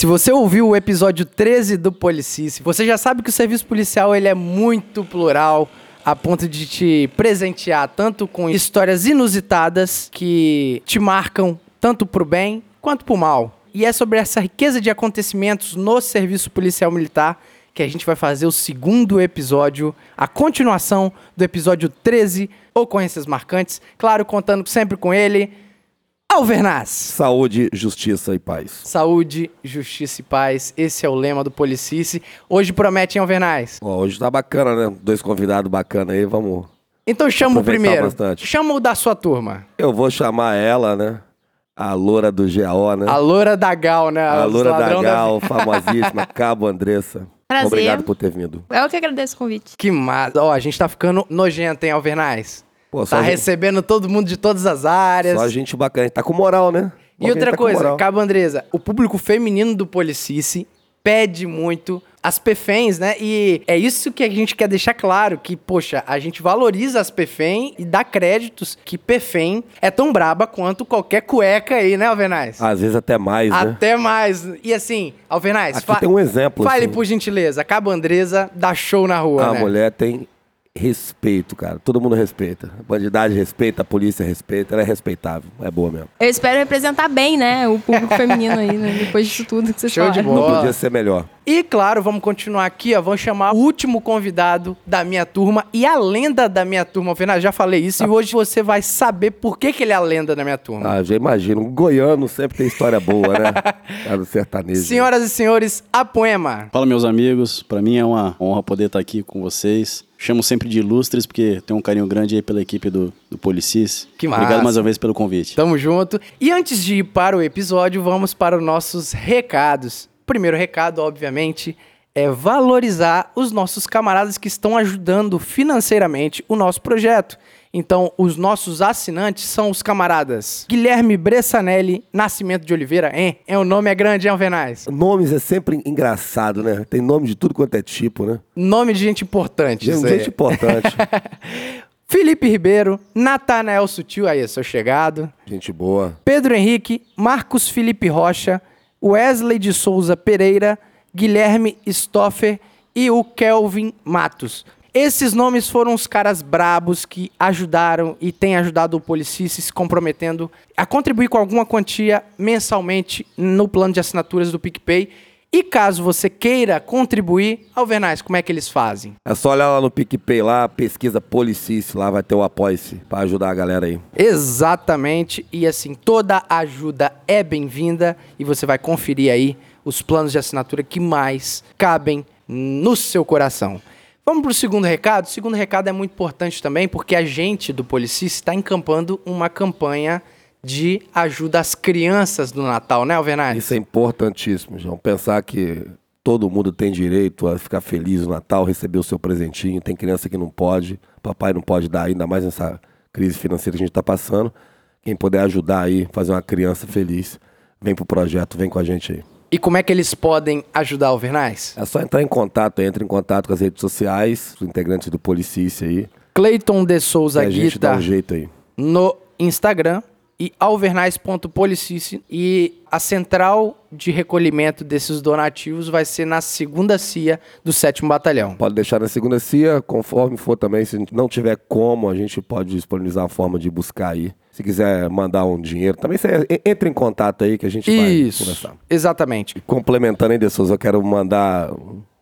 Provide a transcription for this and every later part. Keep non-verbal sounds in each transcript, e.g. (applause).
Se você ouviu o episódio 13 do Policice, você já sabe que o serviço policial ele é muito plural, a ponto de te presentear tanto com histórias inusitadas que te marcam tanto pro bem quanto pro mal. E é sobre essa riqueza de acontecimentos no serviço policial militar que a gente vai fazer o segundo episódio, a continuação do episódio 13, Ocorrências Marcantes. Claro, contando sempre com ele, Alvernaz. Saúde, justiça e paz. Saúde, justiça e paz. Esse é o lema do Policice. Hoje promete, hein, Alvernaz? Ó, hoje tá bacana, né? Dois convidados bacanas aí, vamos. Então chama o primeiro. bastante. Chama o da sua turma. Eu vou chamar ela, né? A loura do GAO, né? A loura da Gal, né? A Os loura da Gal, famosíssima, (laughs) Cabo Andressa. Prazer. Obrigado por ter vindo. Eu que agradeço o convite. Que massa. Ó, a gente tá ficando nojento, hein, Alvernaz? Pô, Tá gente, recebendo todo mundo de todas as áreas. só gente bacana. A gente Tá com moral, né? E outra tá coisa. Cabo Andresa, o público feminino do Policice pede muito as PFEMs, né? E é isso que a gente quer deixar claro, que, poxa, a gente valoriza as PFEM e dá créditos que PFEM é tão braba quanto qualquer cueca aí, né, Alvernaz? Às vezes até mais, né? Até mais. E assim, Alvernaz, Aqui tem um exemplo. fale assim. por gentileza, Cabo Andresa dá show na rua, A né? mulher tem respeito, cara. Todo mundo respeita. A bandidagem respeita, a polícia respeita. Ela é respeitável. É boa mesmo. Eu espero representar bem, né, o público feminino aí, né, depois disso tudo que vocês Show de bola. Não podia ser melhor. E claro, vamos continuar aqui, ó. Vamos chamar o último convidado da minha turma e a lenda da minha turma. Alvernaz, já falei isso e hoje você vai saber por que, que ele é a lenda da minha turma. Ah, já imagino. Um goiano sempre tem história boa, né? (laughs) Cara do sertanejo. Senhoras e senhores, a poema. Fala, meus amigos. Pra mim é uma honra poder estar aqui com vocês. Chamo sempre de ilustres, porque tenho um carinho grande aí pela equipe do, do Policis. Que massa. Obrigado mais uma vez pelo convite. Tamo junto. E antes de ir para o episódio, vamos para os nossos recados. Primeiro recado, obviamente, é valorizar os nossos camaradas que estão ajudando financeiramente o nosso projeto. Então, os nossos assinantes são os camaradas Guilherme Bressanelli Nascimento de Oliveira, hein? É, o nome é grande, hein, Alvernaz? Nomes é sempre engraçado, né? Tem nome de tudo quanto é tipo, né? Nome de gente importante. Gente, importante. (laughs) Felipe Ribeiro, Natanael Sutil, aí, sou chegado. gente boa. Pedro Henrique, Marcos Felipe Rocha, Wesley de Souza Pereira, Guilherme Stoffer e o Kelvin Matos. Esses nomes foram os caras brabos que ajudaram e têm ajudado o Policice se comprometendo a contribuir com alguma quantia mensalmente no plano de assinaturas do PicPay. E caso você queira contribuir, Alvernaz, como é que eles fazem? É só olhar lá no PicPay, lá, pesquisa Policice, lá vai ter o apoia-se pra ajudar a galera aí. Exatamente. E assim, toda ajuda é bem-vinda e você vai conferir aí os planos de assinatura que mais cabem no seu coração. Vamos para o segundo recado. O segundo recado é muito importante também porque a gente do Policice está encampando uma campanha de ajuda às crianças do Natal, né, Alvernaz? Isso é importantíssimo, João. Pensar que todo mundo tem direito a ficar feliz no Natal, receber o seu presentinho. Tem criança que não pode, papai não pode dar, ainda mais nessa crise financeira que a gente está passando. Quem puder ajudar aí, fazer uma criança feliz, vem pro projeto, vem com a gente aí. E como é que eles podem ajudar, Alvernaz? É só entrar em contato, entra em contato com as redes sociais, os integrantes do Policice aí. Cleiton de Souza a gente dá Guita um jeito aí. no Instagram e alvernais.policice. E a central de recolhimento desses donativos vai ser na segunda CIA do 7 Batalhão. Pode deixar na segunda CIA, conforme for também. Se não tiver como, a gente pode disponibilizar a forma de buscar aí. Se quiser mandar um dinheiro, também você en- entra em contato aí que a gente vai Isso, conversar. exatamente. Complementando aí, De Souza, eu quero mandar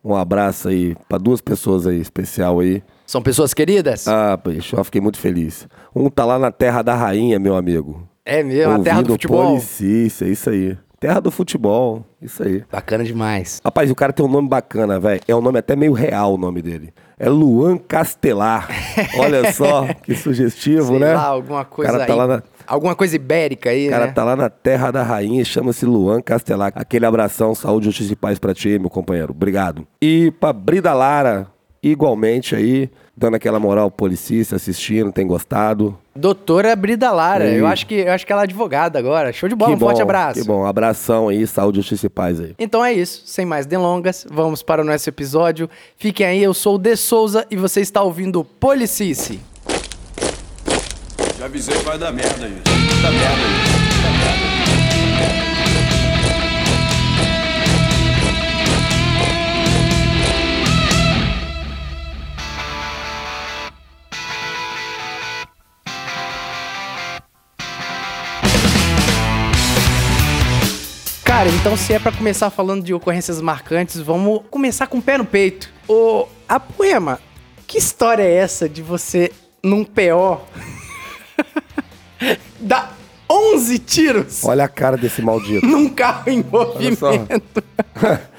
um abraço aí para duas pessoas aí especial aí. São pessoas queridas? Ah, bicho, eu fiquei muito feliz. Um tá lá na terra da rainha, meu amigo. é mesmo, a terra do futebol. Policice, é isso aí. Terra do futebol, isso aí. Bacana demais. Rapaz, o cara tem um nome bacana, velho. É um nome até meio real o nome dele. É Luan Castelar. (laughs) Olha só, que sugestivo, Sei né? lá, alguma coisa o cara tá aí. lá na, Alguma coisa ibérica aí, o cara né? tá lá na terra da rainha, chama-se Luan Castelar. Aquele abração, saúde, justiça e paz pra ti, meu companheiro. Obrigado. E pra Brida Lara, igualmente aí, dando aquela moral policista, assistindo, tem gostado. Doutora Brida Lara. Eu acho, que, eu acho que ela é advogada agora. Show de bola, que um bom, forte abraço. Que bom, abração aí, saúde, justiça e paz aí. Então é isso, sem mais delongas, vamos para o nosso episódio. Fiquem aí, eu sou o De Souza e você está ouvindo Policice. Já avisei que vai dar merda isso. Vai dar merda isso. Vai dar merda isso. Então, se é pra começar falando de ocorrências marcantes, vamos começar com o pé no peito. Ô, Apoema, que história é essa de você, num PO, (laughs) dar 11 tiros Olha a cara desse maldito. num carro em movimento? (laughs)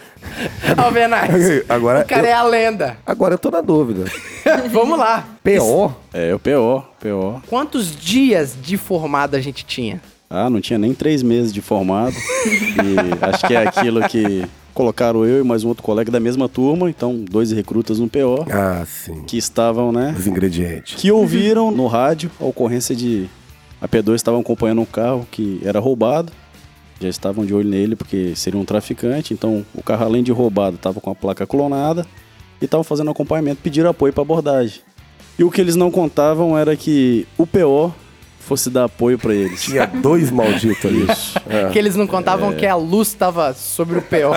Alvenaz, Agora o cara eu- é a lenda. Agora eu tô na dúvida. (laughs) vamos lá. P.O. É, o PO, PO. Quantos dias de formado a gente tinha? Ah, não tinha nem três meses de formado. e acho que é aquilo que colocaram eu e mais um outro colega da mesma turma, então dois recrutas no PO, Ah, sim. que estavam, né? Os ingredientes. Que ouviram no rádio a ocorrência de. A P2 estavam acompanhando um carro que era roubado. Já estavam de olho nele porque seria um traficante. Então o carro, além de roubado, estava com a placa clonada e estavam fazendo acompanhamento, pediram apoio para abordagem. E o que eles não contavam era que o PO fosse dar apoio para eles. Tinha dois malditos ali. É. Que eles não contavam que a luz tava sobre o PO.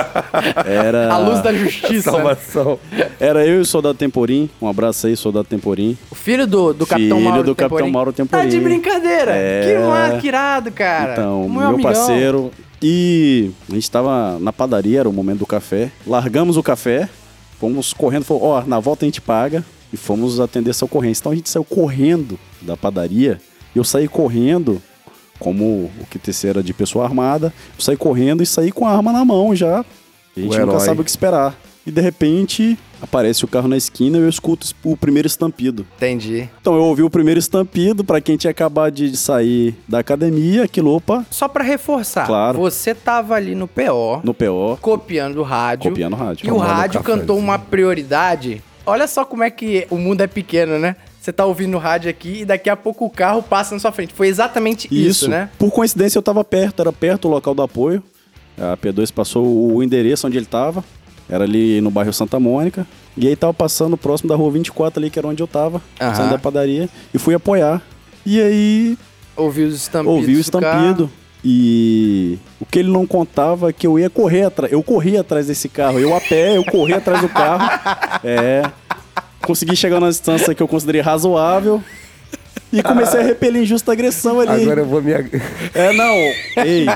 Era, A luz da justiça. né? Salvação. era eu e o soldado Temporim. Um abraço aí, soldado Temporim. O filho do, do Capitão Filho Mauro do Capitão Temporim. Mauro Tá Temporim. de brincadeira. É. Que que irado, cara. Então, Meu meu, amigão. parceiro. E a gente tava na padaria, era o momento do café. Largamos o café, fomos correndo, falou, ó, na volta a gente paga. E fomos atender essa ocorrência. Então a gente saiu correndo da padaria. Eu saí correndo, como o que terceira de pessoa armada. Eu saí correndo e saí com a arma na mão já. A gente O nunca herói. sabe o que esperar. E de repente aparece o carro na esquina e eu escuto o primeiro estampido. Entendi. Então eu ouvi o primeiro estampido pra quem tinha acabado de sair da academia, aquilo, opa, Só pra reforçar. Claro. Você tava ali no PO, no PO, copiando o rádio. copiando o rádio. E o rádio cantou uma prioridade. Olha só como é que o mundo é pequeno, né? Você tá ouvindo o rádio aqui e daqui a pouco o carro passa na sua frente. Foi exatamente isso, né? Por coincidência eu tava perto, era perto do local do apoio. A P2 passou o endereço onde ele tava. Era ali no bairro Santa Mônica. E aí tava passando próximo da rua 24 ali, que era onde eu tava, Aham. saindo da padaria. E fui apoiar. E aí Ouvi os estampidos. ouvi o estampido. E o que ele não contava é que eu ia correr atrás. Eu corri atrás desse carro. Eu a pé, eu corri atrás do carro. (laughs) É. Consegui chegar numa distância que eu considerei razoável. E comecei a repelir injusta agressão ali. Agora eu vou me. ag- É, não. Ei,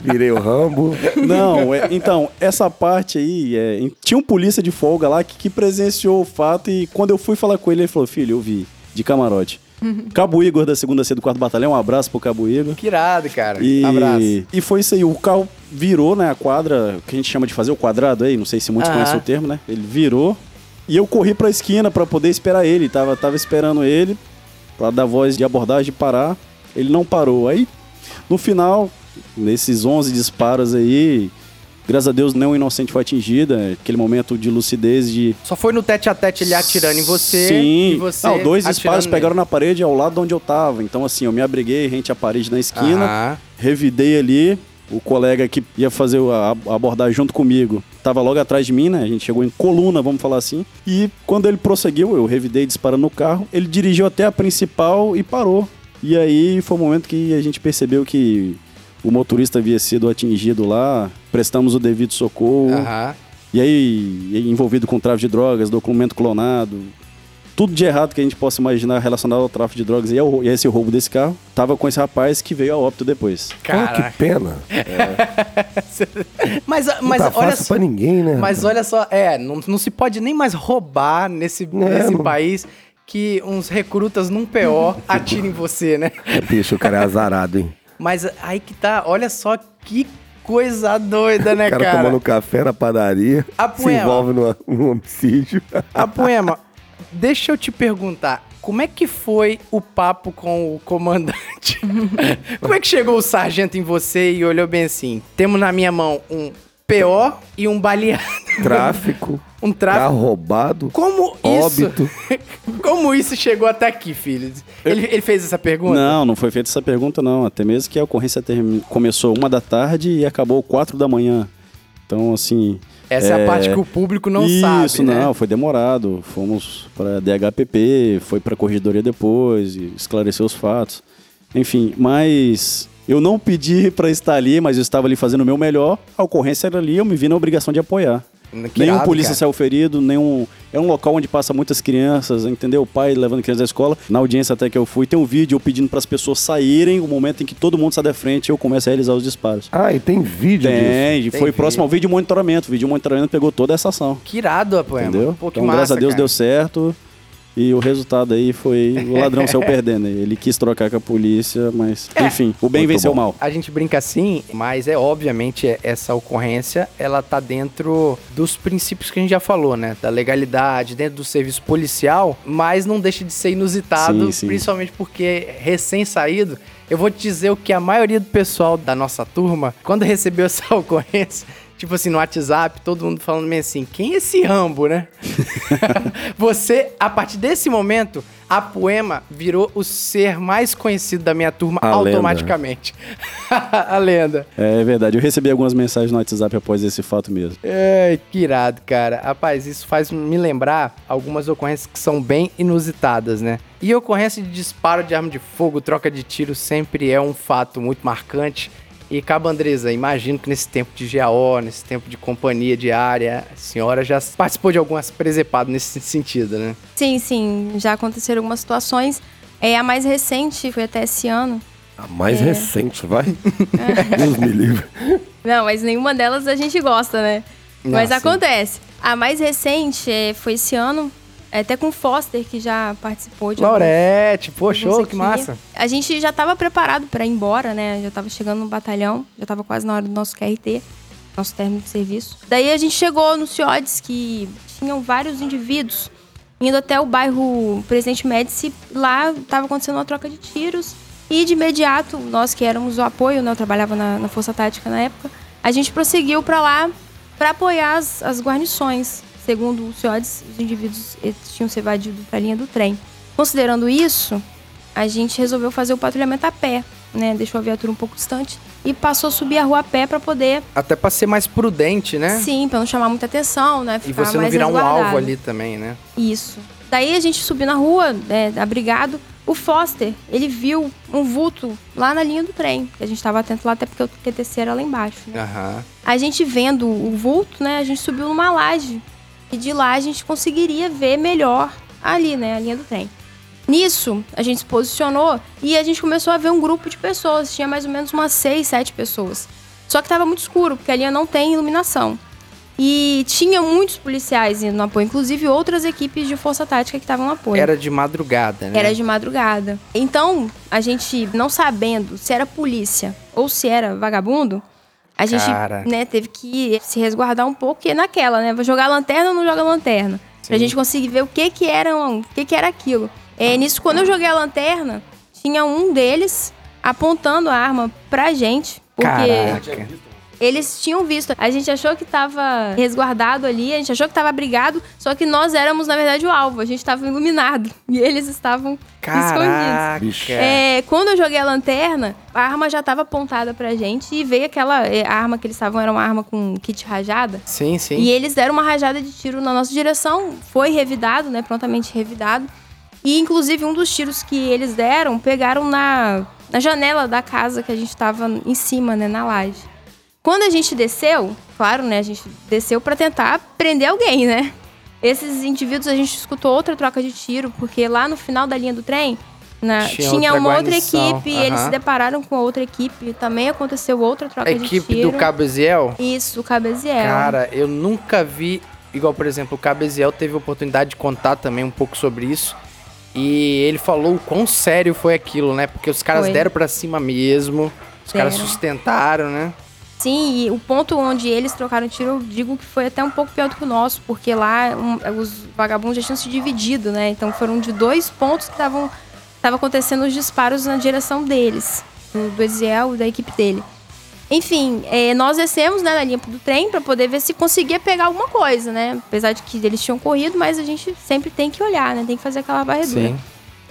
Virei o Rambo. não. é- então, essa parte aí, é, tinha um polícia de folga lá que, que presenciou o fato e quando eu fui falar com ele, ele falou, filho, eu vi, de camarote. Cabo Igor da segunda C do quarto batalhão, um abraço pro Cabo Igor. Que irado, cara. E, Abraço. e foi isso aí, o carro virou, né, a quadra, que a gente chama de fazer o quadrado aí, não sei se muitos Aham. conhecem o termo, né? Ele virou e eu corri pra esquina pra poder esperar ele, tava, tava esperando ele, pra dar voz de abordagem parar, ele não parou. Aí, no final, nesses 11 disparos aí, graças a Deus nenhum inocente foi atingido, é aquele momento de lucidez de... Só foi no tete a tete ele atirando em você. Sim. E você não, dois disparos nele. pegaram na parede ao lado de onde eu tava. Então, assim, eu me abriguei rente à parede na esquina revidei ali. O colega que ia fazer a a abordagem junto comigo tava logo atrás de mim, né? A gente chegou em coluna, vamos falar assim. E quando ele prosseguiu, eu revidei disparando no carro. Ele dirigiu até a principal e parou. E aí foi o momento que a gente percebeu que o motorista havia sido atingido lá. Prestamos o devido socorro. Aham. E aí, envolvido com tráfico de drogas, documento clonado, tudo de errado que a gente possa imaginar relacionado ao tráfico de drogas e, ao, e a esse roubo desse carro, tava com esse rapaz que veio a óbito depois. Pô, Caraca. que pena. (laughs) Mas, Não mas tá olha fácil só. pra ninguém, né? Mas olha só, é, não, não se pode nem mais roubar nesse, nesse não. país que uns recrutas num PO (laughs) atirem em você, né? Bicho, o cara é azarado, hein? Mas aí que tá, olha só que coisa doida, né, O cara, cara? tomando café na padaria, A se poema. envolve num homicídio. A Poema, (laughs) deixa eu te perguntar, como é que foi o papo com o comandante? (laughs) como é que chegou o sargento em você e olhou bem assim? Temos na minha mão um PO e um baleado. Tráfico, (laughs) Um tráfico. carro roubado. Como isso? Óbito. (laughs) Como isso chegou até aqui, filho? Ele, ele fez essa pergunta? Não, não foi feita essa pergunta, não. Até mesmo que a ocorrência termi- começou uma da tarde e acabou quatro da manhã. Então, assim. Essa é, a parte que o público não sabe, Isso, né? não, foi demorado. Fomos para DHPP, foi para corregedoria depois, e esclareceu os fatos. Enfim, mas eu não pedi para estar ali, mas eu estava ali fazendo o meu melhor. A ocorrência era ali, eu me vi na obrigação de apoiar. Que Nenhum irado, polícia cara. saiu ferido, nenhum. É um local onde passa muitas crianças, entendeu? O pai levando crianças à escola. Na audiência até que eu fui, tem um vídeo eu pedindo para as pessoas saírem, o momento em que todo mundo sai da frente e eu começo a realizar os disparos. Ah, e tem vídeo disso. Tem, e Tem foi vídeo. próximo ao vídeo monitoramento. O vídeo monitoramento pegou toda essa ação. Que irado, a poema. Entendeu? Pô, que então, massa, graças a Deus cara. deu certo. E o resultado aí foi o ladrão saiu (laughs) perdendo. Ele quis trocar com a polícia, mas É. enfim, o bem Muito venceu o mal. A gente brinca assim, mas é obviamente essa ocorrência, ela tá dentro dos princípios que a gente já falou, né? Da legalidade, dentro do serviço policial, mas não deixa de ser inusitado, Sim, sim. principalmente porque recém-saído. Eu vou te dizer o que a maioria do pessoal da nossa turma, quando recebeu essa (laughs) ocorrência, tipo assim, no WhatsApp, todo mundo falando meio assim, quem é esse Rambo, né? (laughs) Você, a partir desse momento, a Poema virou o ser mais conhecido da minha turma A lenda. automaticamente. (laughs) a lenda. É verdade, eu recebi algumas mensagens no WhatsApp após esse fato mesmo. Ai, que irado, cara. Rapaz, isso faz me lembrar algumas ocorrências que são bem inusitadas, né? E ocorrência de disparo de arma de fogo, troca de tiro, sempre é um fato muito marcante. E, Cabo Andresa, imagino que nesse tempo de GAO, nesse tempo de companhia diária, a senhora já participou de algumas presepadas nesse sentido, né? Sim, sim, já aconteceram algumas situações. É, a mais recente foi até esse ano. A mais É. recente, vai. (laughs) Deus me livre. Não, mas nenhuma delas a gente gosta, né? mas sim. acontece. A mais recente é, foi esse ano, até com o Foster, que já participou de Laurete, pô, show, que massa. A gente já estava preparado para ir embora, né? Já estava chegando no batalhão, já estava quase na hora do nosso QRT, nosso término de serviço. Daí a gente chegou no Ciodes, que tinham vários indivíduos indo até o bairro Presidente Médici. Lá estava acontecendo uma troca de tiros. E de imediato, nós que éramos o apoio, né? Eu trabalhava na, na Força Tática na época. A gente prosseguiu para lá para apoiar as, as guarnições. Segundo o Ciodes, os indivíduos tinham se evadido para a linha do trem. Considerando isso, a gente resolveu fazer o patrulhamento a pé, né? Deixou a viatura um pouco distante e passou a subir a rua a pé para poder, Até pra ser mais prudente, né? sim, para não chamar muita atenção, né? E Ficar você não mais virar um resguardado. alvo ali também, né? Isso. Daí a gente subiu na rua, né, abrigado. O Foster, ele viu um vulto lá na linha do trem. A gente estava atento lá, até porque o QTC era lá embaixo. né? Aham. A gente vendo o vulto, né? A gente subiu numa laje. E de lá a gente conseguiria ver melhor ali, né? A linha do trem. Nisso, a gente se posicionou e a gente começou a ver um grupo de pessoas. Tinha mais ou menos umas seis, sete pessoas. Só que tava muito escuro, porque a linha não tem iluminação. E tinha muitos policiais indo no apoio, inclusive outras equipes de força tática que estavam no apoio. Era de madrugada, né? Era de madrugada. Então, a gente, não sabendo se era polícia ou se era vagabundo, a gente Cara. né, teve que se resguardar um pouco, e naquela, né? Vou jogar lanterna ou não joga lanterna? Pra gente conseguir ver o que que era, o que que era aquilo. É, nisso, quando eu joguei a lanterna, tinha um deles apontando a arma pra gente. Porque Caraca. Eles tinham visto. A gente achou que tava resguardado ali, a gente achou que tava abrigado, só que nós éramos, na verdade, o alvo. A gente tava iluminado. (laughs) E eles estavam escondidos. Caraca. Bicho. É, quando eu joguei a lanterna, a arma já tava apontada pra gente e veio aquela é, a arma que eles estavam, era uma arma com kit rajada. Sim, sim. E eles deram uma rajada de tiro na nossa direção, foi revidado, né, prontamente revidado. E inclusive um dos tiros que eles deram, pegaram na, na janela da casa que a gente tava em cima, né, na laje. Quando a gente desceu, claro, né, a gente desceu pra tentar prender alguém, né? Esses indivíduos a gente escutou outra troca de tiro, porque lá no final da linha do trem na- Tinha tinha, outra uma outra equipe, e eles se depararam com a outra equipe, também aconteceu outra A troca de equipe tiro. do Cabo Eziel, Isso, o Cabeziel. cara, eu nunca vi. Igual, por exemplo, o Cabo Eziel teve a oportunidade de contar também um pouco sobre isso. E ele falou o quão sério foi aquilo, né? Porque os caras Foi. deram pra cima mesmo. Os caras Deram. sustentaram, né? Sim, e o ponto onde eles trocaram tiro, eu digo que foi até um pouco pior do que o nosso, porque lá um, os vagabundos já tinham se dividido, né? Então foram de dois pontos que estavam tava acontecendo os disparos na direção deles, do, Eziel e da equipe dele. Enfim, é, nós descemos né, na linha do trem para poder ver se conseguia pegar alguma coisa, né? Apesar de que eles tinham corrido, mas a gente sempre tem que olhar, né? Tem que fazer aquela varredura. Sim.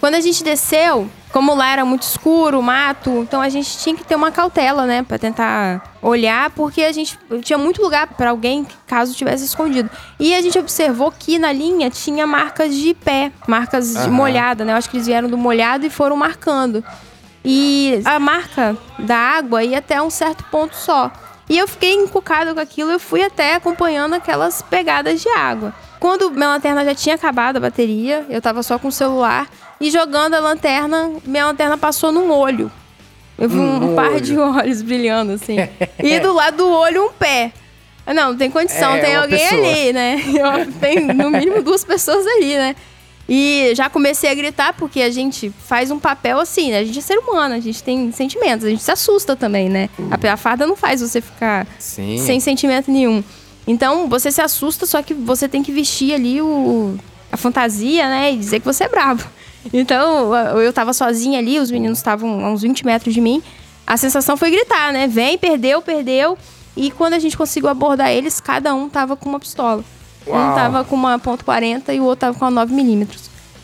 Quando a gente desceu, como lá era muito escuro, mato, então a gente tinha que ter uma cautela, né, Pra tentar olhar, porque a gente tinha muito lugar pra alguém caso tivesse escondido. E a gente observou que na linha tinha marcas de pé, marcas de Aham. molhada, né? Eu acho que eles vieram do molhado e foram marcando. E a marca da água ia até um certo ponto só. E eu fiquei encucada com aquilo, eu fui até acompanhando aquelas pegadas de água. Quando minha lanterna já tinha acabado a bateria, eu tava só com o celular e jogando a lanterna, minha lanterna passou num olho. Eu vi um, Num par olho. de (laughs) olhos brilhando assim. (laughs) e do lado do olho um pé. Não, não tem condição, É, tem uma alguém pessoa. ali, né? (laughs) Eu- tem no mínimo duas pessoas ali, né? E já comecei a gritar porque a gente faz um papel assim, né? A gente é ser humano, a gente tem sentimentos, a gente se assusta também, né? A, a farda não faz você ficar Sim. sem sentimento nenhum. Então você se assusta, só que você tem que vestir ali o, a fantasia, né? E dizer que você é brabo. Então eu tava sozinha ali, os meninos estavam a uns 20 metros de mim. A sensação foi gritar, né? Vem, perdeu, perdeu. E quando a gente conseguiu abordar eles, cada um tava com uma pistola. Um Uau. tava com uma .40 e o outro tava com uma 9mm.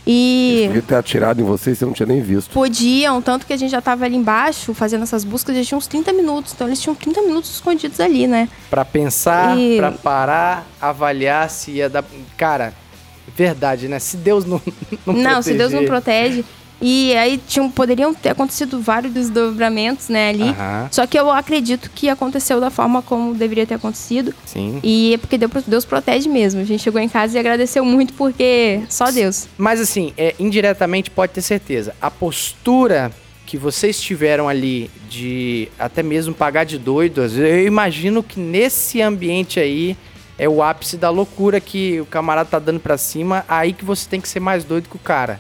E Devia ter atirado em você e você não tinha nem visto. podiam, tanto que a gente já tava ali embaixo fazendo essas buscas, já tinha uns 30 minutos. Então eles tinham 30 minutos escondidos ali, né? Pra pensar, E- pra parar, avaliar se ia dar. Cara, verdade, né? Se Deus não. (laughs) Não, Não, se Deus não protege. E aí tinham, poderiam ter acontecido vários desdobramentos, né, ali. Aham. Só que eu acredito que aconteceu da forma como deveria ter acontecido. Sim. E é porque Deus, protege mesmo. A gente chegou em casa e agradeceu muito porque só Deus. Mas assim, é, indiretamente pode ter certeza. A postura que vocês tiveram ali de até mesmo pagar de doido, eu imagino que nesse ambiente aí é o ápice da loucura que o camarada tá dando pra cima, aí que você tem que ser mais doido que o cara.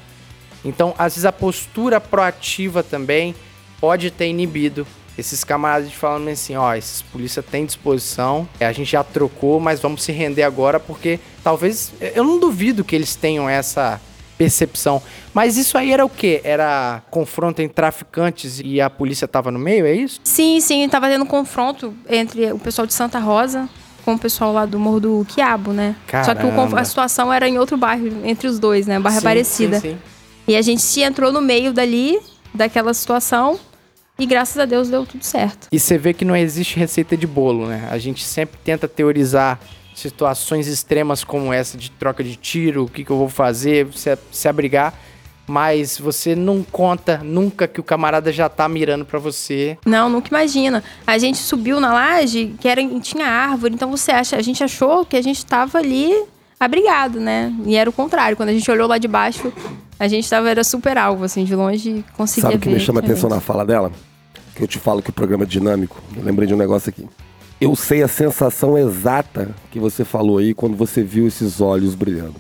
Então, às vezes a postura proativa também pode ter inibido esses camaradas de falando assim, ó, esses polícia tem disposição, a gente já trocou, mas vamos se render agora porque talvez eu não duvido que eles tenham essa percepção. Mas isso aí era o quê? Era confronto entre traficantes e a polícia tava no meio, é isso? Sim, sim, tava tendo confronto entre o pessoal de Santa Rosa com o pessoal lá do Morro do Quiabo, né? Só que o Caramba. a situação era em outro bairro, entre os dois, né? Barra Sim, Aparecida. sim, sim. E a gente se entrou no meio dali, daquela situação, e graças a Deus deu tudo certo. E você vê que não existe receita de bolo, né? A gente sempre tenta teorizar situações extremas como essa de troca de tiro, o que, que eu vou fazer, se, se abrigar, mas você não conta nunca que o camarada já tá mirando pra você. Não, nunca imagina. A gente subiu na laje, que era, tinha árvore, então você acha, a gente achou que a gente tava ali abrigado, né? E era o contrário. Quando a gente olhou lá de baixo, a gente tava, era super alvo, assim, de longe conseguia Sabe o que ver. me chama a atenção na fala dela? Que eu te falo que o programa é dinâmico. Eu lembrei de um negócio aqui. Eu sei a sensação exata que você falou aí quando você viu esses olhos brilhando.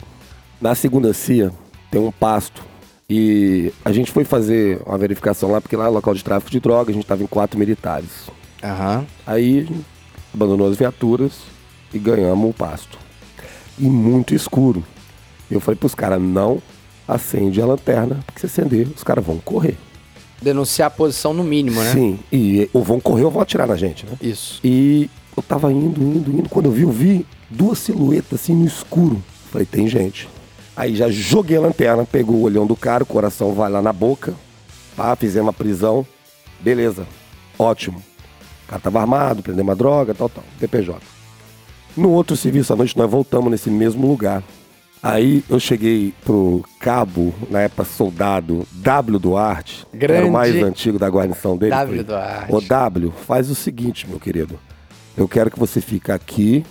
Na segunda cia tem um pasto e a gente foi fazer uma verificação lá, porque lá é local de tráfico de droga, a gente estava em quatro militares. Aham. Aí abandonou as viaturas e ganhamos o pasto. E muito escuro. Eu falei pros caras, não acende a lanterna, porque se acender, os caras vão correr. Denunciar a posição no mínimo, né? Sim, e ou vão correr ou vão atirar na gente, né? Isso. E eu tava indo, indo, indo. Quando eu vi, eu vi duas silhuetas assim no escuro. Falei, tem gente. Aí já joguei a lanterna, pegou o olhão do cara, o coração vai lá na boca. Pá, fizemos a prisão. Beleza, ótimo. O cara tava armado, prendemos a droga, tal, tal. DPJ. No outro serviço à noite, nós voltamos nesse mesmo lugar. Aí eu cheguei pro cabo, na época soldado, W Duarte, que era Grande o mais antigo da guarnição dele. W Duarte. Ô W, faz o seguinte, meu querido. Eu quero que você fique aqui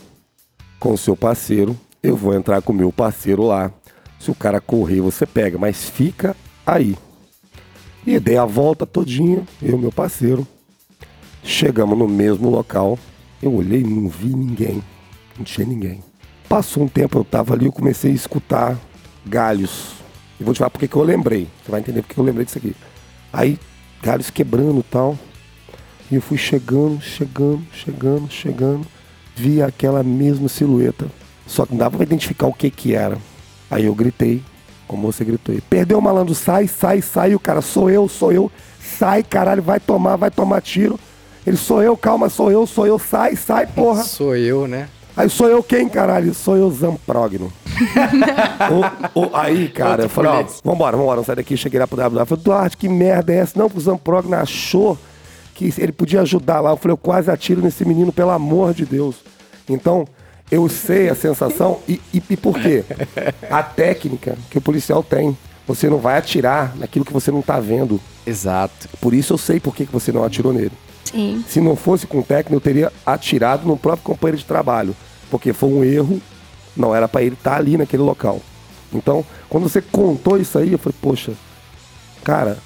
com o seu parceiro. Eu vou entrar com o meu parceiro lá. Se o cara correr, você pega, mas fica aí. E dei a volta todinha, eu e meu parceiro. Chegamos no mesmo local. Eu olhei e não vi ninguém. Não tinha ninguém. Passou um tempo, eu tava ali, eu comecei a escutar galhos. E vou te falar porque que eu lembrei. Você vai entender porque que eu lembrei disso aqui. Aí, galhos quebrando e tal. E eu fui chegando, chegando, chegando, chegando. Vi aquela mesma silhueta. Só que não dava pra identificar o que que era. Aí eu gritei, como você gritou aí. Perdeu o malandro, sai, sai, sai. O cara, sou eu, sou eu. Sai, caralho, vai tomar, vai tomar tiro. Ele, sou eu, calma, sou eu, sou eu. Sai, sai, porra. (laughs) Sou eu, né? Aí sou eu quem, caralho? Sou eu, Zamprogno. (laughs) O- o- aí, cara, eu falei, ó, vambora, vambora, sair daqui. Cheguei lá pro WW. Eu falei, Duarte, que merda é essa? Não, que o Zamprogno achou que ele podia ajudar lá. Eu falei, eu quase atiro nesse menino, pelo amor de Deus. Então, eu sei a sensação e, e, e por quê? A técnica que o policial tem. Você não vai atirar naquilo que você não tá vendo. Exato. Por isso eu sei por que que você não atirou nele. Sim. Se não fosse com o técnico, eu teria atirado no próprio companheiro de trabalho. Porque foi um erro, não era pra ele estar ali naquele local. Então, quando você contou isso aí, eu falei, poxa, cara,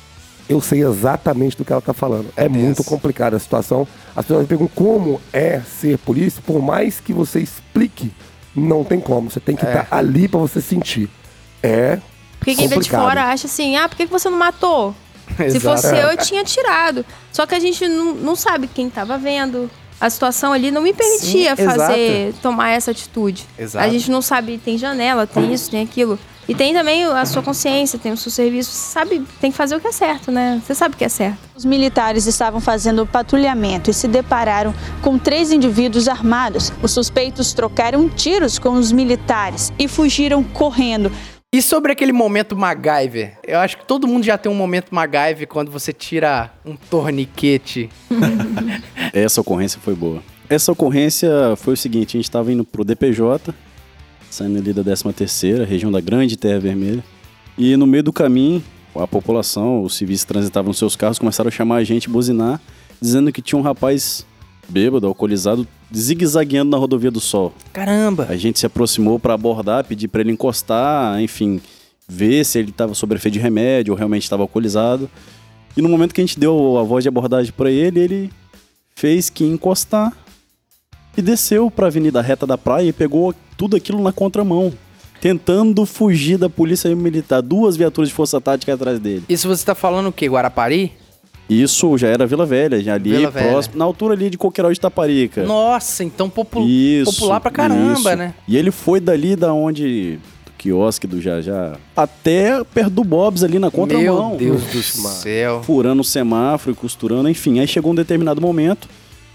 eu sei exatamente do que ela tá falando. É, muito complicada a situação. As pessoas me perguntam como é ser polícia, por mais que você explique, não tem como. Você tem que estar ali pra você sentir. É. Porque quem vê de complicado. fora acha assim, ah, por que você não matou? (laughs) Se fosse eu, eu tinha tirado. Só que a gente não, não sabe quem tava vendo. A situação ali não me permitia Sim, fazer, tomar essa atitude. Exato. A gente não sabe, tem janela, tem isso, tem aquilo. E tem também a sua consciência, tem o seu serviço. Você sabe, tem que fazer o que é certo, né? Você sabe o que é certo. Os militares estavam fazendo patrulhamento e se depararam com três indivíduos armados. Os suspeitos trocaram tiros com os militares e fugiram correndo. E sobre aquele momento MacGyver? Eu acho que todo mundo já tem um momento MacGyver quando você tira um torniquete. (laughs) Essa ocorrência foi boa. Essa ocorrência foi o seguinte, a gente estava indo pro DPJ, saindo ali da 13ª, região da Grande Terra Vermelha. E no meio do caminho, a população, os civis que transitavam nos seus carros, começaram a chamar a gente, buzinar, dizendo que tinha um rapaz bêbado, alcoolizado, zigue-zagueando na rodovia do Sol. Caramba! A gente se aproximou para abordar, pedir para ele encostar, enfim, ver se ele estava sob efeito de remédio ou realmente estava alcoolizado. E no momento que a gente deu a voz de abordagem para ele, ele fez que encostar e desceu para a Avenida Reta da Praia e pegou tudo aquilo na contramão, tentando fugir da polícia militar. Duas viaturas de força tática atrás dele. Isso você tá falando o quê? Guarapari? Isso já era Vila Velha, já ali Vila Velha. próximo, na altura ali de Coqueiral de Taparica. Nossa, então popu Isso, popular pra caramba, isso. né? E ele foi dali da onde do quiosque do Jajá até perto do Bob's ali na contramão. Meu Deus do céu. Furando o semáforo e costurando, enfim. Aí chegou um determinado momento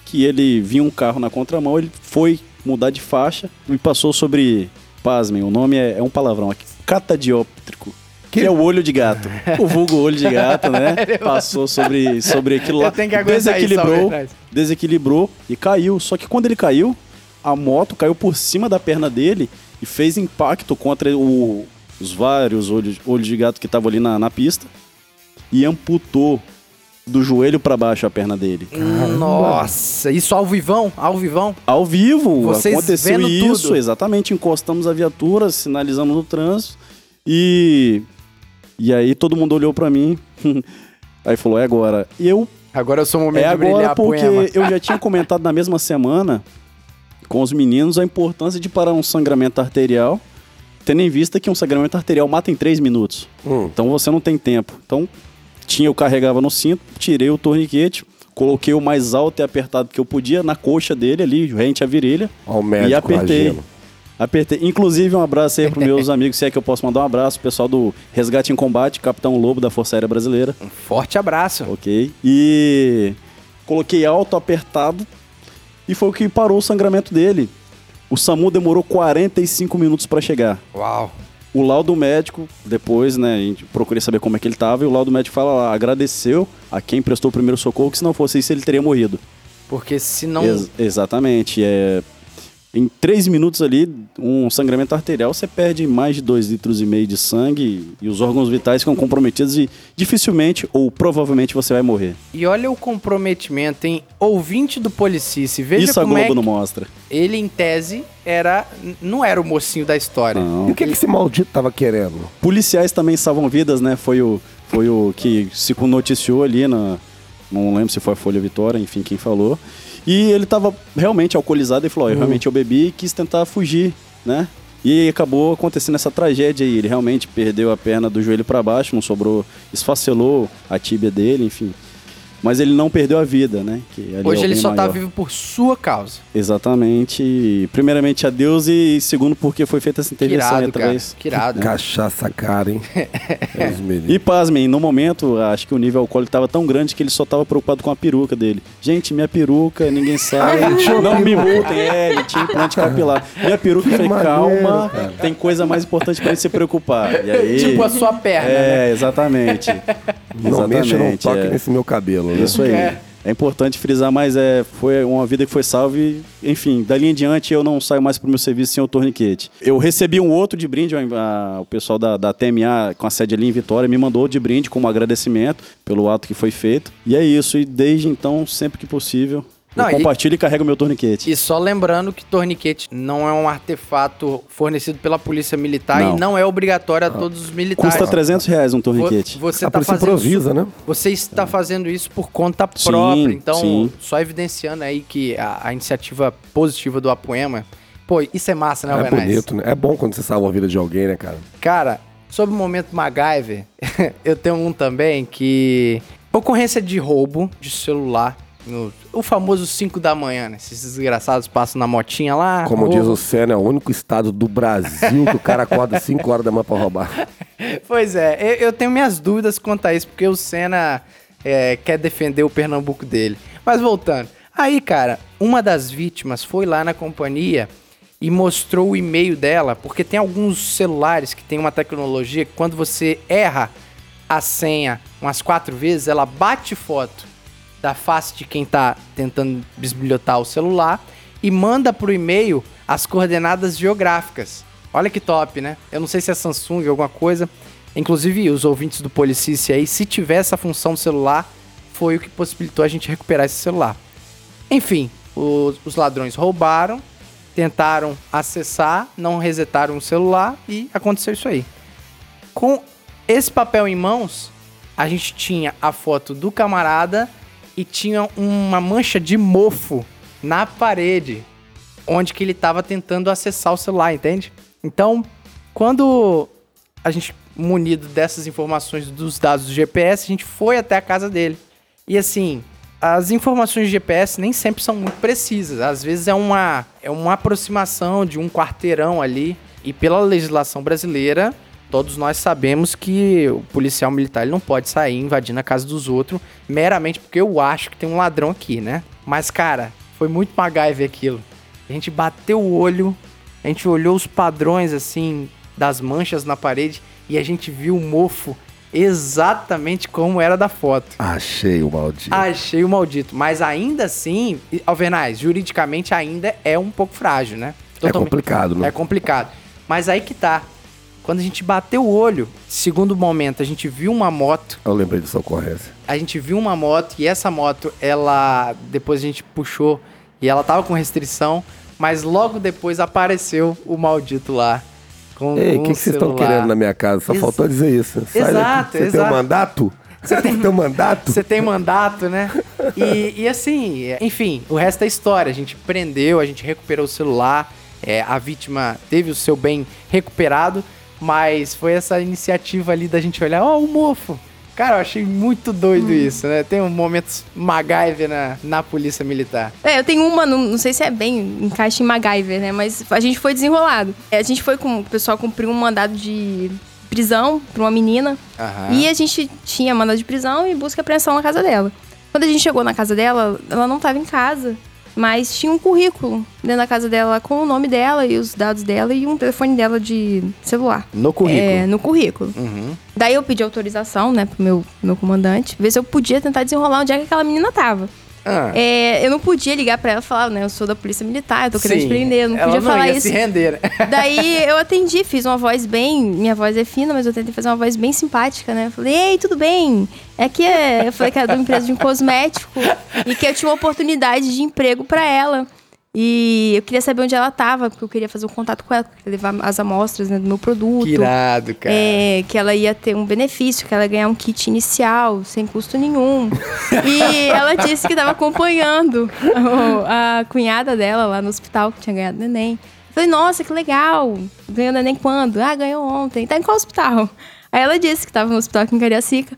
que ele vinha um carro na contramão, ele foi mudar de faixa e passou sobre, pasmem, o nome é, é um palavrão aqui, catadióptrico. Que é o olho de gato. (laughs) O vulgo olho de gato, né? (laughs) Passou sobre, sobre aquilo lá. Aguentar isso, desequilibrou, verdade. desequilibrou e caiu. Só que quando ele caiu, a moto caiu por cima da perna dele e fez impacto contra o- os vários olhos, olhos de gato que estavam ali na, na pista e amputou do joelho pra baixo a perna dele. Nossa, isso ao vivão? Ao vivão? Ao vivo, Vocês aconteceu vendo isso, tudo. exatamente. Encostamos a viatura, sinalizamos no trânsito e. E aí todo mundo olhou pra mim. (laughs) aí falou: é agora. E eu Agora eu sou o momento é de brilhar porque poema. eu já tinha comentado na mesma semana com os meninos a importância de parar um sangramento arterial, tendo em vista que um sangramento arterial mata em 3 minutos. Hum. Então você não tem tempo. Então, tinha, eu carregava no cinto, tirei o torniquete, coloquei o mais alto e apertado que eu podia na coxa dele ali, rente à virilha, Ó, o médico e apertei. agindo. Apertei. Inclusive, um abraço aí pros meus (laughs) amigos, se é que eu posso mandar um abraço, pessoal do Resgate em Combate, Capitão Lobo da Força Aérea Brasileira. Um forte abraço. Ok. E coloquei alto, apertado, e foi o que parou o sangramento dele. O SAMU demorou 45 minutos para chegar. Uau. O laudo médico, depois, né, a gente procurei saber como é que ele tava, e o laudo médico fala lá, agradeceu a quem prestou o primeiro socorro, que se não fosse isso ele teria morrido. Porque se não... Ex- exatamente. É, em três minutos ali, um sangramento arterial, você perde mais de dois litros e meio de sangue e os órgãos vitais ficam comprometidos e dificilmente ou provavelmente você vai morrer. E olha o comprometimento, hein? Ouvinte do Policice. Veja Isso a como Globo é não mostra. ele, em tese, era... Não era o mocinho da história. Não. E o que, que esse maldito tava querendo? Policiais também salvam vidas, né? Foi o, foi o que se noticiou ali na. Não lembro se foi a Folha Vitória, enfim, quem falou. E ele tava realmente alcoolizado e falou: "Ó, eu realmente eu bebi e quis tentar fugir, né? E acabou acontecendo essa tragédia aí. Ele realmente perdeu a perna do joelho para baixo, não sobrou, esfacelou a tíbia dele, enfim. Mas ele não perdeu a vida, né? Que ali é Hoje o ele só tá maior. vivo por sua causa. Exatamente. Primeiramente a Deus e segundo porque foi feita essa Que intervenção irado, através. Que irado. Cachaça cara, hein? (laughs) Livre. E pasmem, no momento, acho que o nível alcoólico tava tão grande que ele só tava preocupado com a peruca dele. Gente, minha peruca, ninguém (laughs) sabe. não me multem, é, ele tinha implante capilar. Minha peruca, eu falei, maneiro, calma, cara. tem coisa mais importante pra ele se preocupar. E aí, Tipo a sua perna, né? É, exatamente. Não mexa, não Exatamente, toque é. nesse meu cabelo, né? Isso aí. É. É importante frisar, mas é, foi uma vida que foi salva e, enfim, dali em diante eu não saio mais pro meu serviço sem o torniquete. Eu recebi um outro de brinde, a- a- o pessoal da, da TMA, com a sede ali em Vitória, me mandou de brinde como agradecimento pelo ato que foi feito. E é isso, e desde então, sempre que possível, Não, eu e- compartilho e carrego meu torniquete. E só lembrando que torniquete não é um artefato fornecido pela polícia militar Não. e não é obrigatório a todos os militares. Custa 300 reais um Vo- torniquete. Você a tá polícia fazendo improvisa, isso, né? Você está fazendo isso por conta Sim, própria. Então, sim. só evidenciando aí que a, a iniciativa positiva do Apoema. Pô, isso é massa, né, É Alvenaz? bonito, né? É bom quando você salva a vida de alguém, né, cara? Cara, sobre o momento MacGyver, (laughs) eu tenho um também que. Ocorrência de roubo de celular. No- o famoso 5 da manhã, né? Esses desgraçados passam na motinha lá. Como roubo. diz o Senna, é o único estado do Brasil que o cara acorda 5 horas da manhã pra roubar. (laughs) Pois é, eu, eu tenho minhas dúvidas quanto a isso, porque o Senna é, quer defender o Pernambuco dele. Mas voltando. Aí, cara, uma das vítimas foi lá na companhia e mostrou o e-mail dela, porque tem alguns celulares que tem uma tecnologia que quando você erra a senha umas quatro vezes, ela bate foto da face de quem tá tentando bisbilhotar o celular e manda pro e-mail as coordenadas geográficas. Olha que top, né? Eu não sei se é Samsung ou alguma coisa. Inclusive, os ouvintes do Policice aí, se tiver essa função no celular, foi o que possibilitou a gente recuperar esse celular. Enfim, os ladrões roubaram, tentaram acessar, não resetaram o celular e aconteceu isso aí. Com esse papel em mãos, a gente tinha a foto do camarada e tinha uma mancha de mofo na parede, onde que ele estava tentando acessar o celular, entende? Então, quando a gente munido dessas informações dos dados do GPS, a gente foi até a casa dele. E assim, as informações de GPS nem sempre são muito precisas. Às vezes é uma, é uma aproximação de um quarteirão ali. E pela legislação brasileira, todos nós sabemos que o policial militar ele não pode sair invadindo a casa dos outros meramente porque eu acho que tem um ladrão aqui, né? Mas, cara, foi muito MacGyver aquilo. A gente bateu o olho, a gente olhou os padrões, assim, das manchas na parede e a gente viu o mofo exatamente como era da foto. Achei o maldito. Achei o maldito. Mas ainda assim, Alvernaz, juridicamente ainda é um pouco frágil, né? é complicado, né? É complicado. Mas aí que tá. Quando a gente bateu o olho, segundo momento, a gente viu uma moto. Eu lembrei dessa ocorrência. A gente viu uma moto e essa moto, ela. Depois a gente puxou e ela tava com restrição. Mas logo depois apareceu o maldito lá. Com, Ei, o que que vocês estão querendo na minha casa? Só Ex- faltou dizer isso. Sai Exato, daqui. Você tem um mandato? Você tem (laughs) teu mandato? Você tem mandato, né? E, e assim, enfim, o resto é história. A gente prendeu, a gente recuperou o celular, é, a vítima teve o seu bem recuperado, mas foi essa iniciativa ali da gente olhar, ó, o mofo. Cara, eu achei muito doido isso, né? Tem um momento MacGyver na, na polícia militar. É, eu tenho uma, não, não sei se é bem encaixe em MacGyver, né? Mas a gente foi desenrolado. É, a gente foi com. O pessoal cumpriu um mandado de prisão pra uma menina. Aham. E a gente tinha mandado de prisão e busca e apreensão na casa dela. Quando a gente chegou na casa dela, ela não tava em casa. Mas tinha um currículo dentro da casa dela com o nome dela e os dados dela e um telefone dela de celular. No currículo. É, no currículo. Uhum. Daí eu pedi autorização, né, pro meu, meu comandante, ver se eu podia tentar desenrolar onde é que aquela menina tava. Ah, É, eu não podia ligar pra ela e falar, né, eu sou da polícia militar, eu tô querendo sim. te prender, eu não podia falar ia isso. se render, né? (laughs) Daí eu atendi, fiz uma voz bem. Minha voz é fina, mas eu tentei fazer uma voz bem simpática, né? Falei, ei, tudo bem? É que é... eu falei que era de uma empresa de um cosmético e que eu tinha uma oportunidade de emprego pra ela. E eu queria saber onde ela tava, porque eu queria fazer um contato com ela, levar as amostras né, do meu produto. Que irado, cara. É, que ela ia ter um benefício, que ela ia ganhar um kit inicial, sem custo nenhum. (laughs) e ela disse que estava acompanhando a cunhada dela lá no hospital, que tinha ganhado neném. Eu Falei, nossa, que legal. Ganhou neném quando? Ah, ganhou ontem. Tá em qual hospital? Aí ela disse que estava no hospital aqui em Cariacica.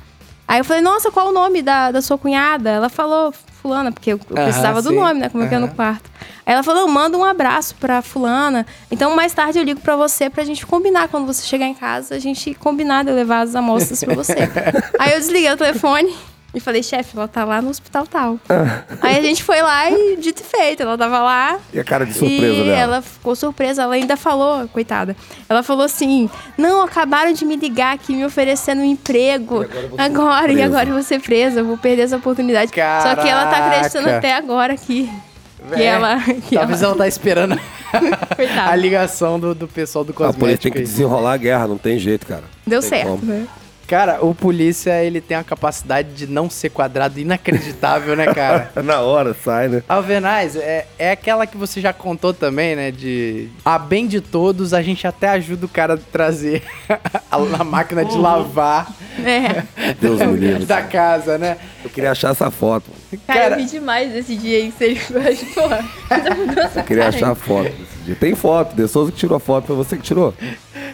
Aí eu falei, nossa, qual o nome da, da sua cunhada? Ela falou, fulana, porque eu, precisava do nome, né? Como eu ia no Aham. quarto. Aí ela falou, manda um abraço pra fulana. Então, mais tarde eu ligo pra você pra gente combinar. Quando você chegar em casa, a gente combinar de eu levar as amostras pra você. (laughs) Aí eu desliguei o telefone E falei, chefe, ela tá lá no hospital tal. Aí a gente foi lá e dito e feito, ela tava lá. E a cara de surpresa e dela? ela ficou surpresa, ela ainda falou, coitada. Ela falou assim: Não, acabaram de me ligar aqui me oferecendo um emprego. agora, e presa." agora eu vou ser presa, eu vou perder essa oportunidade. Só que ela tá acreditando Caraca. até agora que. Que É, ela. Que Talvez ela... ela tá esperando (laughs) a ligação do, do pessoal do A polícia tem cosmético que desenrolar a guerra, não tem jeito, cara. Deu Tem certo, como. né? Cara, o polícia, ele tem a capacidade de não ser quadrado inacreditável, né, cara? (laughs) Na hora, sai, né? Alvenaz, é, é aquela que você já contou também, né? De a bem de todos, a gente até ajuda o cara a trazer (laughs) a, a máquina de lavar É. (laughs) Deus me livre. da casa, né? Eu queria achar essa foto. Cara, Cara- eu ri demais desse dia aí que você (laughs) porra. Eu queria cara. achar a foto desse dia. Tem foto, De Souza que tirou a foto, foi você que tirou?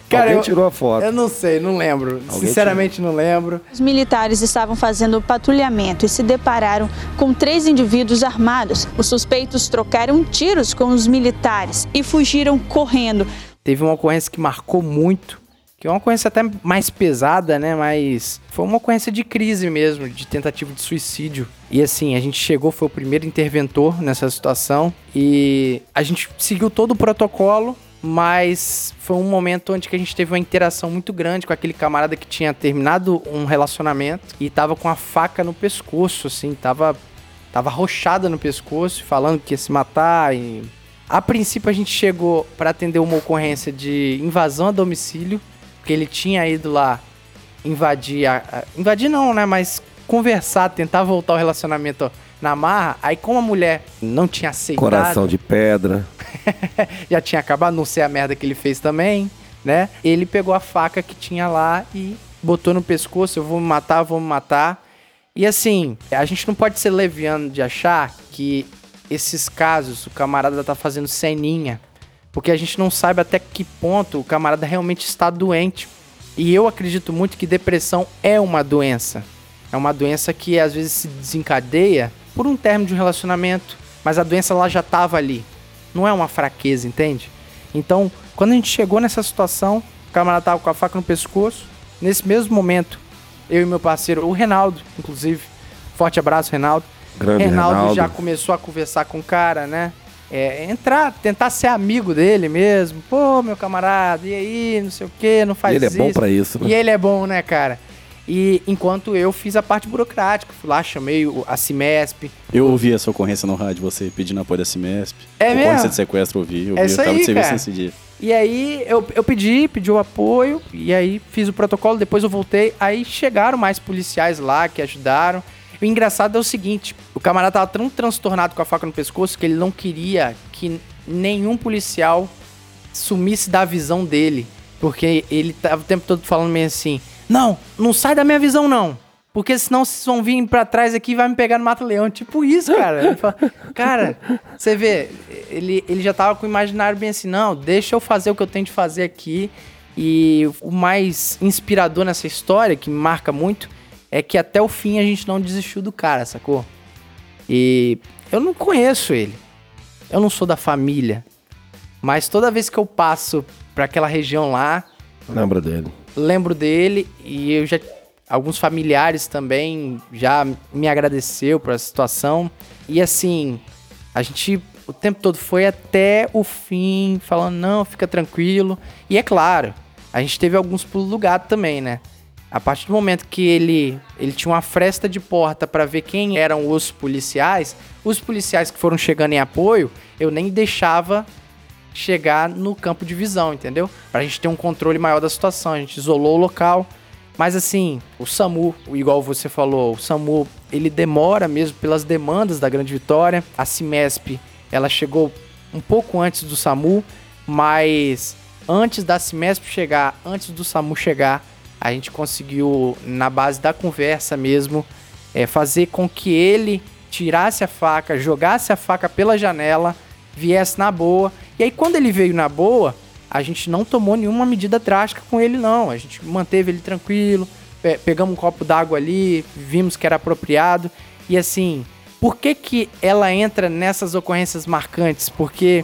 Cara, Alguém eu- tirou a foto. Eu não sei, não lembro. Alguém Sinceramente, não lembro. Os militares estavam fazendo patrulhamento e se depararam com três indivíduos armados. Os suspeitos trocaram tiros com os militares e fugiram correndo. Teve uma ocorrência que marcou muito, que é uma ocorrência até mais pesada, né? Mas foi uma ocorrência de crise mesmo, de tentativa de suicídio. E assim, a gente chegou, foi o primeiro interventor nessa situação e a gente seguiu todo o protocolo, mas foi um momento onde que a gente teve uma interação muito grande com aquele camarada que tinha terminado um relacionamento e tava com a faca no pescoço, assim, tava tava arrochada no pescoço, falando que ia se matar e a princípio a gente chegou para atender uma ocorrência de invasão a domicílio, porque ele tinha ido lá invadir a, a- invadir não, né, mas conversar, tentar voltar o relacionamento na marra. Aí como a mulher não tinha aceitado, Coração de pedra. (laughs) já tinha acabado, não sei a merda que ele fez também, né? Ele pegou a faca que tinha lá e botou no pescoço, eu vou me matar, vou me matar. E assim, a gente não pode ser leviano de achar que esses casos o camarada tá fazendo ceninha, porque a gente não sabe até que ponto o camarada realmente está doente. E eu acredito muito que depressão é uma doença. É uma doença que às vezes se desencadeia por um término de um relacionamento, mas a doença ela já estava ali. Não é uma fraqueza, entende? Então, quando a gente chegou nessa situação, o camarada tava com a faca no pescoço. Nesse mesmo momento, eu e meu parceiro, o Reinaldo, inclusive, forte abraço, Reinaldo. Grande Reinaldo, Reinaldo. já começou a conversar com o cara, né? É, entrar, tentar ser amigo dele mesmo. Pô, meu camarada, e aí, não sei o que, não faz ele é isso. bom pra isso, né? E ele é bom, né, cara? E enquanto eu fiz a parte burocrática, fui lá, chamei a Cimesp. Eu ouvi essa ocorrência no rádio, você pedindo apoio da Cimesp. É ocorrência mesmo? de sequestro, eu ouvi. Eu, É vi, eu tava aí, de serviço cara. nesse dia. E aí eu, eu pedi, pedi o apoio, e aí fiz o protocolo, depois eu voltei. Aí chegaram mais policiais lá que ajudaram. O engraçado é o seguinte: o camarada tava tão transtornado com a faca no pescoço que ele não queria que nenhum policial sumisse da visão dele. Porque ele tava o tempo todo falando meio assim: Não, não sai da minha visão, não. Porque senão vocês vão vir pra trás aqui e vai me pegar no Mato Leão. Tipo isso, cara. Fala, cara, você vê, ele, ele já tava com o imaginário bem assim: Não, deixa eu fazer o que eu tenho de fazer aqui. E o mais inspirador nessa história, que marca muito, é que até o fim a gente não desistiu do cara, sacou? E eu não conheço ele. Eu não sou da família. Mas toda vez que eu passo pra aquela região lá, Lembra dele. lembro dele e eu já alguns familiares também já me agradeceu essa situação. E assim, a gente o tempo todo foi até o fim, falando não, fica tranquilo. E é claro, a gente teve alguns pulos do gato também, né? A partir do momento que ele ele tinha uma fresta de porta pra ver quem eram os policiais, os policiais que foram chegando em apoio, eu nem deixava chegar no campo de visão, entendeu? Pra gente ter um controle maior da situação. A gente isolou o local. Mas assim, o SAMU, igual você falou, o SAMU, ele demora mesmo pelas demandas da Grande Vitória. A Cimesp, ela chegou um pouco antes do SAMU, mas antes da Cimesp chegar, antes do SAMU chegar, a gente conseguiu, na base da conversa mesmo, é, fazer com que ele tirasse a faca, jogasse a faca pela janela, viesse na boa. E aí, quando ele veio na boa, a gente não tomou nenhuma medida drástica com ele, não. A gente manteve ele tranquilo, pe- pegamos um copo d'água ali, vimos que era apropriado. E assim, por que, que ela entra nessas ocorrências marcantes? Porque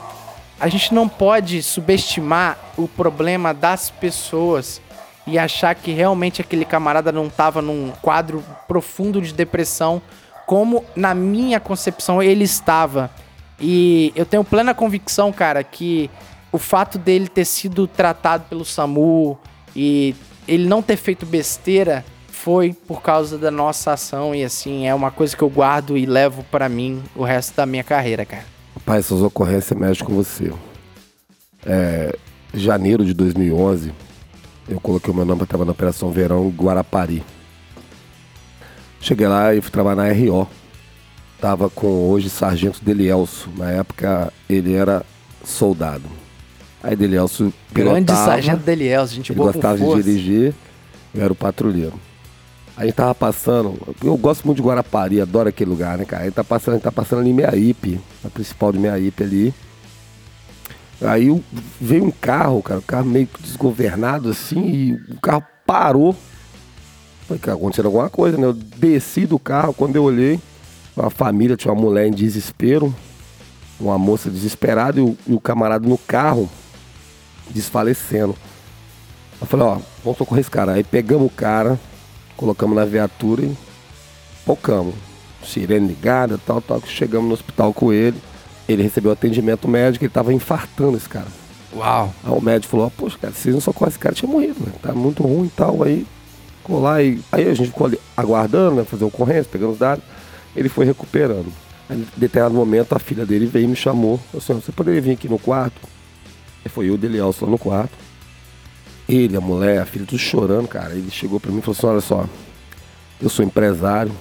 a gente não pode subestimar o problema das pessoas e achar que realmente aquele camarada não tava num quadro profundo de depressão, como na minha concepção ele estava. E eu tenho plena convicção, cara, que o fato dele ter sido tratado pelo SAMU e ele não ter feito besteira foi por causa da nossa ação e assim, é uma coisa que eu guardo e levo pra mim o resto da minha carreira, cara. Rapaz, essas ocorrências mexem com você. É, janeiro de 2011, eu coloquei o meu nome para trabalhar na Operação Verão Guarapari. Cheguei lá e fui trabalhar na RO. Tava com hoje Sargento Delielso. Na época ele era soldado. Aí Delielso Grande pilotava, sargento Delielso, gente ele boa gostava de força. dirigir, eu era o patrulheiro. A gente tava passando, eu gosto muito de Guarapari, adoro aquele lugar, né, cara? A gente tá passando, a gente tá passando ali em Meaípe, a principal de Meaípe ali. Aí veio um carro, cara, o carro meio que desgovernado assim, e o carro parou. Falei, cara, acontecendo alguma coisa, né? Eu desci do carro, quando eu olhei, uma família, tinha uma mulher em desespero, uma moça desesperada e o, e o camarada no carro desfalecendo. Eu falei, ó, vamos socorrer esse cara. Aí pegamos o cara, colocamos na viatura e focamos. Sirene ligada, tal, tal. Chegamos no hospital com ele. Ele recebeu atendimento médico, ele tava infartando esse cara. Uau. Aí o médico falou, poxa, cara, vocês não socorrem esse cara, tinha morrido, né? Tá muito ruim e tal. Aí ficou lá e. Aí a gente ficou ali aguardando, né? Fazer ocorrência, pegando os dados. Ele foi recuperando. Aí, em determinado momento, a filha dele veio e me chamou. Falou assim, você poderia vir aqui no quarto? Aí foi eu, dele Elson, lá no quarto. Ele, a mulher, a filha, tudo chorando, cara. Ele chegou pra mim e falou assim, olha só, eu sou empresário.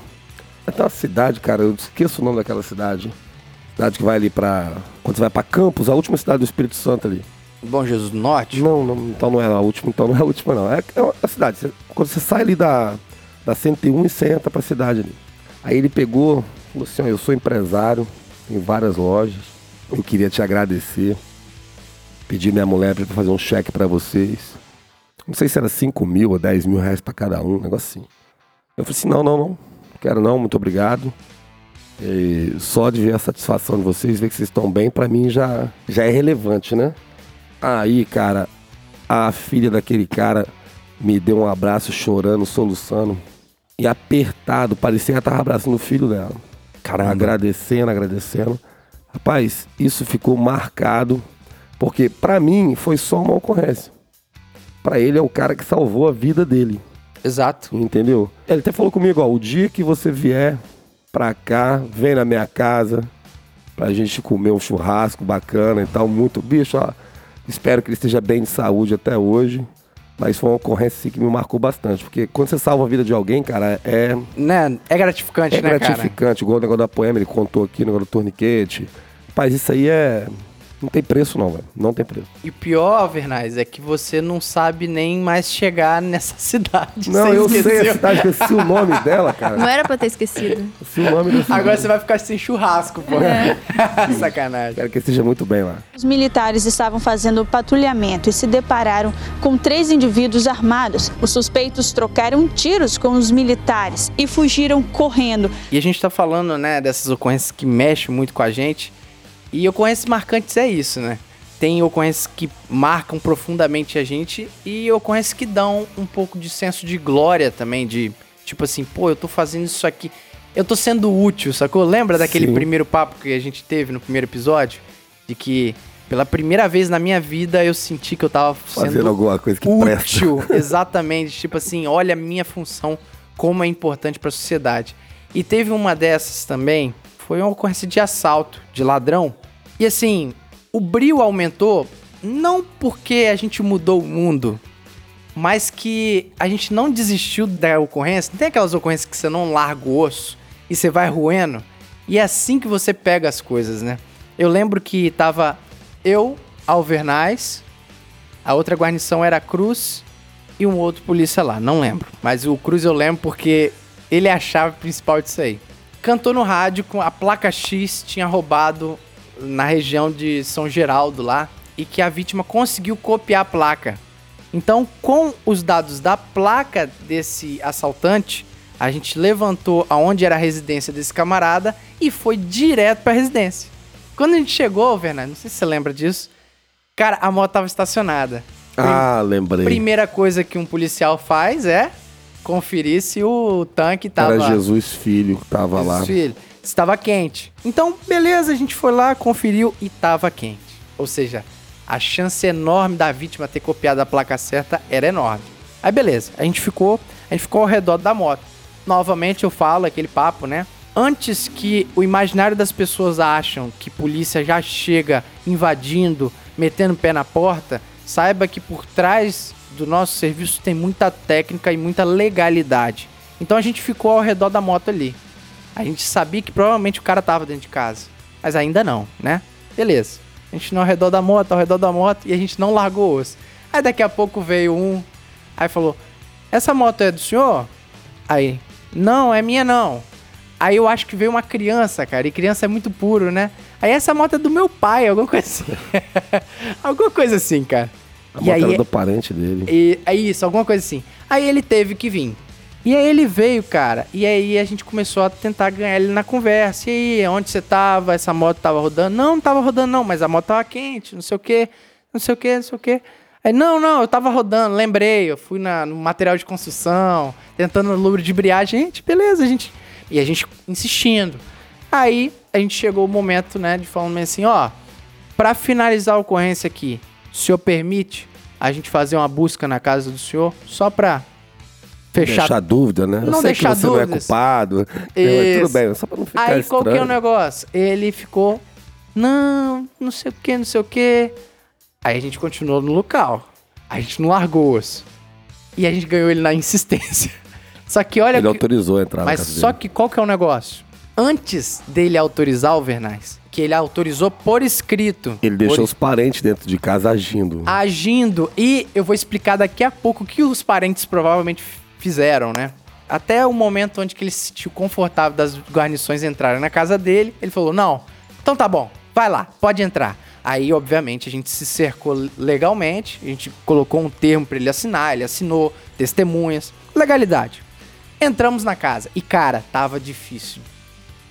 Até uma cidade, cara, eu esqueço o nome daquela cidade. Cidade que vai ali pra. Quando você vai pra Campos, a última cidade do Espírito Santo ali. Bom Jesus do Norte? Não, não, então não é a última, então não é a última, não. É, é a cidade. Você- quando você sai ali da, da 101 e você entra pra cidade ali. Aí ele pegou, falou assim, ó, eu sou empresário, tenho várias lojas, eu queria te agradecer. Pedi minha mulher pra fazer um cheque pra vocês. Não sei se era 5 mil ou 10 mil reais pra cada um, um negócio assim. Eu falei assim, não, não, não, não quero não, muito obrigado. E só de ver a satisfação de vocês, ver que vocês estão bem, pra mim já, já é relevante, né? Aí, cara, a filha daquele cara me deu um abraço chorando, soluçando. E apertado, parecia que ela tava abraçando o filho dela. Cara, agradecendo, agradecendo. Rapaz, isso ficou marcado, porque pra mim foi só uma ocorrência. Pra ele é o cara que salvou a vida dele. Exato. Entendeu? Ele até falou comigo, ó, o dia que você vier pra cá, vem na minha casa pra gente comer um churrasco bacana e tal, muito bicho, ó. Espero que ele esteja bem de saúde até hoje. Mas foi uma ocorrência assim, que me marcou bastante. Porque quando você salva a vida de alguém, cara, é, Né? É gratificante, é né, cara? gratificante. Igual o negócio da poema, ele contou aqui, o negócio do torniquete. Rapaz, isso aí é. Não tem preço, não, velho. Não tem preço. E o pior, Vernais, é que você não sabe nem mais chegar nessa (laughs) cidade. Não, eu sei a esqueceu. cidade, esqueci o nome dela, cara. Não era pra ter esquecido. Esqueci o nome cidade. Agora você vai ficar sem churrasco, pô. É. (laughs) Sacanagem. Quero que esteja muito bem lá. Os militares estavam fazendo patrulhamento e se depararam com três indivíduos armados. Os suspeitos trocaram tiros com os militares e fugiram correndo. E a gente tá falando, né, dessas ocorrências que mexem muito com a gente. E ocorrências marcantes é isso, né? Tem ocorrências que marcam profundamente a gente e ocorrências que dão um pouco de senso de glória também, de tipo assim, pô, eu tô fazendo isso aqui. Eu tô sendo útil, sacou? Lembra daquele Sim. primeiro papo que a gente teve no primeiro episódio? De que pela primeira vez na minha vida eu senti que eu tava Fazendo sendo alguma coisa que presta. útil. (laughs) Exatamente. Tipo assim, olha a minha função, como é importante pra sociedade. E teve uma dessas também, foi uma ocorrência de assalto, de ladrão. E assim, o brilho aumentou não porque a gente mudou o mundo, mas que a gente não desistiu da ocorrência. Não tem aquelas ocorrências que você não larga o osso e você vai roendo? E é assim que você pega as coisas, né? Eu lembro que tava eu, Alvernais, a outra guarnição era Cruz e um outro polícia lá, não lembro. Mas o Cruz eu lembro porque ele é a chave principal disso aí. Cantou no rádio com a placa X tinha roubado na região de São Geraldo lá e que a vítima conseguiu copiar a placa. Então, com os dados da placa desse assaltante, a gente levantou aonde era a residência desse camarada e foi direto pra residência. Quando a gente chegou, Werner, não sei se você lembra disso, cara, a moto tava estacionada. Ah, lembrei. Primeira coisa que um policial faz é conferir se o tanque tava. Era Jesus Filho que tava lá. Jesus Filho, estava quente. Então, beleza, a gente foi lá, conferiu e tava quente. Ou seja, a chance enorme da vítima ter copiado a placa certa era enorme. Aí beleza, a gente ficou, a gente ficou ao redor da moto. Novamente eu falo aquele papo, né? Antes que o imaginário das pessoas acham que polícia já chega invadindo, metendo o pé na porta, saiba que por trás do nosso serviço tem muita técnica e muita legalidade. Então a gente ficou ao redor da moto ali. A gente sabia que provavelmente o cara tava dentro de casa, mas ainda não, né? Beleza. A gente não ao redor da moto, ao redor da moto e a gente não largou o osso. Aí daqui a pouco veio um, aí falou: Essa moto é do senhor? Aí, não, é minha não. Aí eu acho que veio uma criança, cara, e criança é muito puro, né? Aí essa moto é do meu pai, (laughs) alguma coisa assim. alguma coisa assim, cara. A E aí era é- do parente dele. E é isso, alguma coisa assim. Aí ele teve que vir. E aí ele veio, cara. E aí a gente começou a tentar ganhar ele na conversa. E aí, onde você tava? Essa moto tava rodando? Não, não tava rodando, não, mas a moto tava quente, não sei o quê, não sei o quê, não sei o quê. Aí, não, não, eu tava rodando, lembrei, eu fui na, no material de construção, tentando lubrificar. Gente, beleza, a gente. E a gente insistindo. Aí a gente chegou o momento, né, de falar assim, ó, pra finalizar a ocorrência aqui, o senhor permite a gente fazer uma busca na casa do senhor só pra fechar Deixar dúvida, né? Eu Não sei deixar que você não é dúvidas. culpado. Isso. Tudo bem, só pra não ficar Aí qual que é o estranho. negócio? Ele ficou, não, não sei o que, não sei o que. Aí a gente continuou no local. A gente não largou o osso. E a gente ganhou ele na insistência. (laughs) Só que olha, Ele que- autorizou a entrar mas só que qual que é o negócio? Antes dele autorizar o Vernais, que ele autorizou por escrito. Ele deixou por os parentes dentro de casa agindo. agindo. E eu vou explicar daqui a pouco o que os parentes provavelmente fizeram, né? Até o momento onde que ele se sentiu confortável das guarnições entrarem na casa dele, ele falou: Não, então tá bom, vai lá, pode entrar. Aí, obviamente, a gente se cercou legalmente, a gente colocou um termo pra ele assinar, ele assinou, testemunhas, legalidade. Entramos na casa e, cara, tava difícil.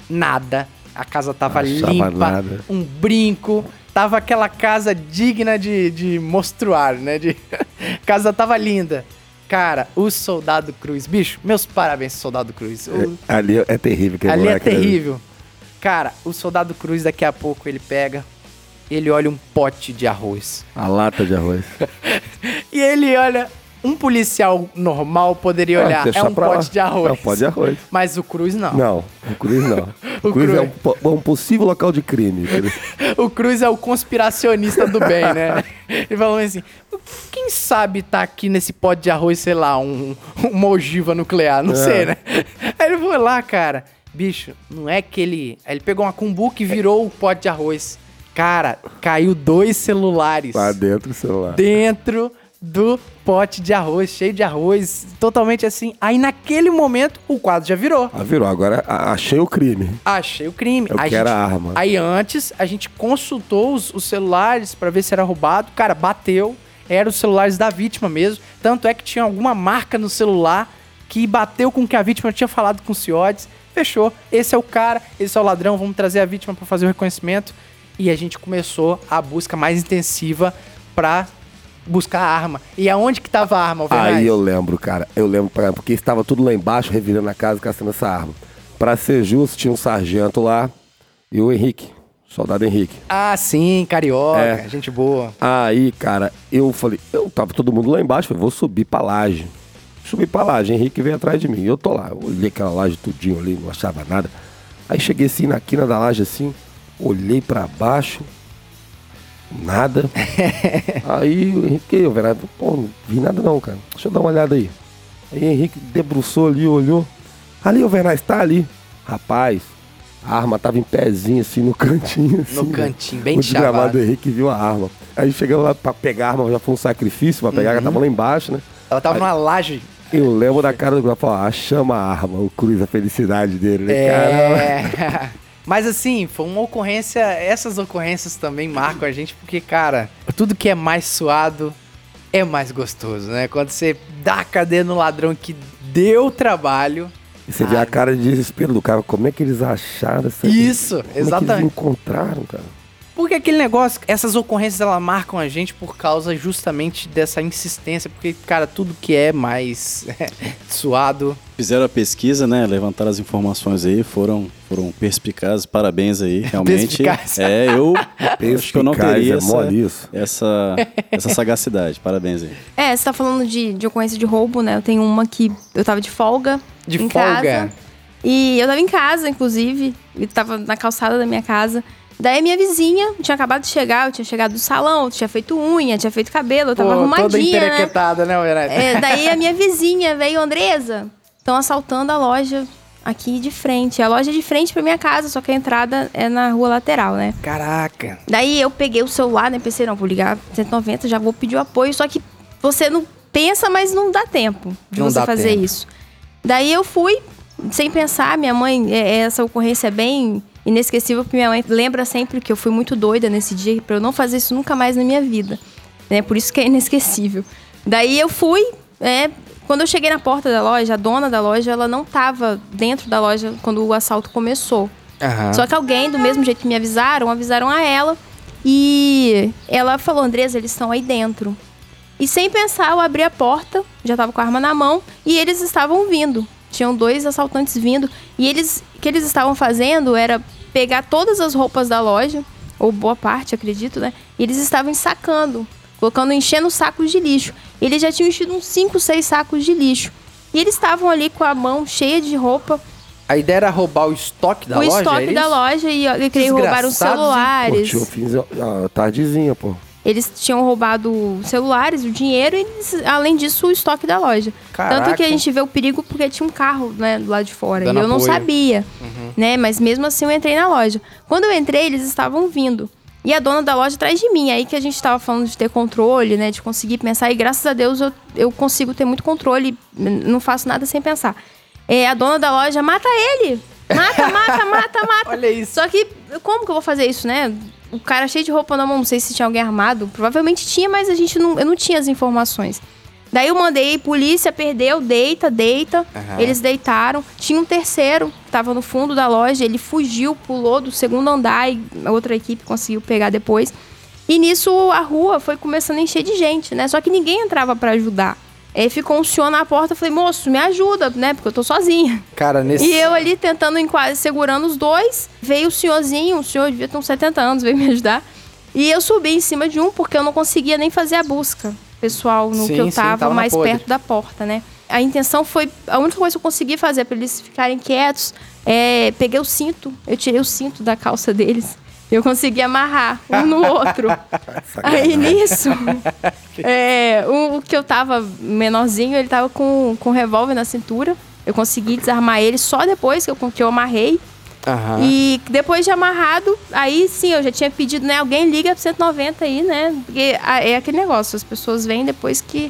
Nada. A casa tava Achava limpa, nada. um brinco. Tava aquela casa digna de, de mostruário, né? De... (laughs) casa tava linda. Cara, o Soldado Cruz. Bicho, meus parabéns, Soldado Cruz. O- Ali é terrível. aquele Ali é né? terrível. Cara, o Soldado Cruz daqui a pouco ele pega, ele olha um pote de arroz. A lata de arroz. (laughs) E ele olha, um policial normal poderia olhar, deixa é um pra lá. pote de arroz. É um pote de arroz. Mas o Cruz não. Não, o Cruz não. (laughs) O O Cruz é Cruz. um, po- um possível local de crime. (laughs) O Cruz é o conspiracionista do bem, né? (laughs) Ele falou assim: quem sabe tá aqui nesse pote de arroz, sei lá, um, uma ogiva nuclear, não sei, né? Aí ele foi lá, cara. Bicho, não é que ele. Aí ele pegou uma cumbuca e virou o pote de arroz. Cara, caiu dois celulares Lá dentro do celular. dentro do pote de arroz, cheio de arroz, totalmente assim. Aí naquele momento o quadro já virou. Ah, virou. Agora a- achei o crime. Achei o crime. Eu Aí quero gente- a arma. Aí antes, a gente consultou os, os celulares pra ver se era roubado. Cara, bateu. Eram os celulares da vítima mesmo. Tanto é que tinha alguma marca no celular que bateu com o que a vítima tinha falado com o Ciodes. Fechou. Esse é o cara, esse é o ladrão. Vamos trazer a vítima pra fazer o reconhecimento. E a gente começou a busca mais intensiva pra buscar a arma. E aonde que tava a arma, Alvernaz? Aí eu lembro, cara. Eu lembro, porque estava tudo lá embaixo, revirando a casa, caçando essa arma. Pra ser justo, tinha um sargento lá e o Henrique, soldado Henrique. Ah, sim, carioca, É. gente boa. Aí, cara, eu falei, eu tava todo mundo lá embaixo, falei, vou subir pra laje. Subi pra laje, Henrique veio atrás de mim. Eu tô lá, eu olhei aquela laje tudinho ali, não achava nada. Aí cheguei assim na quina da laje assim, olhei pra baixo, nada. (laughs) aí o Henrique, eu, velho, pô, não vi nada não, cara. Deixa eu dar uma olhada aí. Aí Henrique debruçou ali, olhou. Ali, o Vernais, tá ali. Rapaz, a arma tava em pezinho, assim, no cantinho. Assim, No né? cantinho, bem O desgramado chavado. Henrique viu a arma. Aí chegamos lá pra pegar a arma, já foi um sacrifício pra pegar, ela tava lá embaixo, né? Ela tava numa laje. Eu lembro da cara do grupo, ó, achamos a arma, o Cruz, a felicidade dele, né? É. (laughs) Mas assim, foi uma ocorrência. Essas ocorrências também marcam a gente, porque, cara, tudo que é mais suado é mais gostoso, né? Quando você dá a cadeia no ladrão que deu trabalho. E você vê a cara de desespero do cara, como é que eles acharam essa Isso, como É que eles exatamente. encontraram, cara? Porque aquele negócio, essas ocorrências, elas marcam a gente por causa justamente dessa insistência. Porque, cara, tudo que é mais (laughs) suado. Fizeram a pesquisa, né? Levantaram as informações aí, foram, foram perspicazes, parabéns aí, (laughs) realmente. Perspicaz. É, eu acho que eu não teria é essa, isso. essa, essa sagacidade. Parabéns aí. É, você tá falando de, de ocorrência de roubo, né? Eu tenho uma que eu tava de folga. De em folga? Casa, e eu tava em casa, inclusive. E tava na calçada da minha casa. Daí a minha vizinha tinha acabado de chegar, eu tinha chegado do salão, tinha feito unha, tinha feito cabelo, eu tava Pô, toda arrumadinha, né? emperequetada, né, Verete? É, daí a minha (laughs) vizinha veio, Andresa, estão assaltando a loja aqui de frente. A loja é de frente pra minha casa, só que a entrada é na rua lateral, né? Caraca. Daí eu peguei o celular, né? Pensei, não, vou ligar 190, já vou pedir o apoio. Só que você não pensa, mas não dá tempo de Não você fazer tempo. isso. Daí eu fui, sem pensar, minha mãe, é- essa ocorrência é bem inesquecível, porque minha mãe lembra sempre que eu fui muito doida nesse dia, pra eu não fazer isso nunca mais na minha vida. Né? Por isso que é inesquecível. Daí eu fui, é, quando eu cheguei na porta da loja, a dona da loja, ela não tava dentro da loja quando o assalto começou. Aham. Só que alguém, do mesmo jeito que me avisaram, avisaram a ela. E ela falou, Andresa, eles estão aí dentro. E sem pensar, eu abri a porta, já tava com a arma na mão, e eles estavam vindo. Tinham dois assaltantes vindo. E eles, o que eles estavam fazendo era pegar todas as roupas da loja, ou boa parte, acredito, né? E eles estavam ensacando, colocando, enchendo sacos de lixo. Eles já tinham enchido uns 5, 6 sacos de lixo. E eles estavam ali com a mão cheia de roupa, A ideia era roubar o estoque da o loja? estoque é da isso? loja e, e hein? Pô, celulares. tio, eu fiz a, a tardezinha, pô. Eles tinham roubado celulares, o dinheiro e, além disso, o estoque da loja. Caraca. Tanto que a gente vê o perigo porque tinha um carro né, do lado de fora. Dando e eu não apoio. sabia, Uhum. né? Mas mesmo assim eu entrei na loja. Quando eu entrei, eles estavam vindo. E a dona da loja atrás de mim. Aí que a gente tava falando de ter controle, né? De conseguir pensar. E graças a Deus eu, eu consigo ter muito controle. Não faço nada sem pensar. É, a dona da loja, mata ele! Mata, mata, mata, mata. (laughs) Olha isso. Só que, como que eu vou fazer isso, né? O cara cheio de roupa na mão, não sei se tinha alguém armado. Provavelmente tinha, mas a gente não, eu não tinha as informações. Daí eu mandei, polícia perdeu, deita, deita. Aham. Eles deitaram. Tinha um terceiro, que tava no fundo da loja. Ele fugiu, pulou do segundo andar e a outra equipe conseguiu pegar depois. E nisso a rua foi começando a encher de gente, né? Só que ninguém entrava pra ajudar. Aí ficou um senhor na porta, eu falei, moço, me ajuda, né? Porque eu tô sozinha. Cara, nesse... E eu ali tentando em quase segurando os dois. Veio o senhorzinho, o senhor devia ter uns 70 anos, veio me ajudar. E eu subi em cima de um porque eu não conseguia nem fazer a busca pessoal no Sim, que eu sim, tava, tava na mais podre. perto da porta, né? A intenção foi. A única coisa que eu consegui fazer pra eles ficarem quietos é. Peguei o cinto, eu tirei o cinto da calça deles. Eu consegui amarrar um no (laughs) outro. Aí nisso, (laughs) é, o, o que eu tava menorzinho, ele tava com, com um revólver na cintura. Eu consegui desarmar ele só depois que eu, que eu amarrei. Aham. E depois de amarrado, aí sim, eu já tinha pedido, né? Alguém liga pro 190 aí, né? Porque é aquele negócio, as pessoas vêm depois que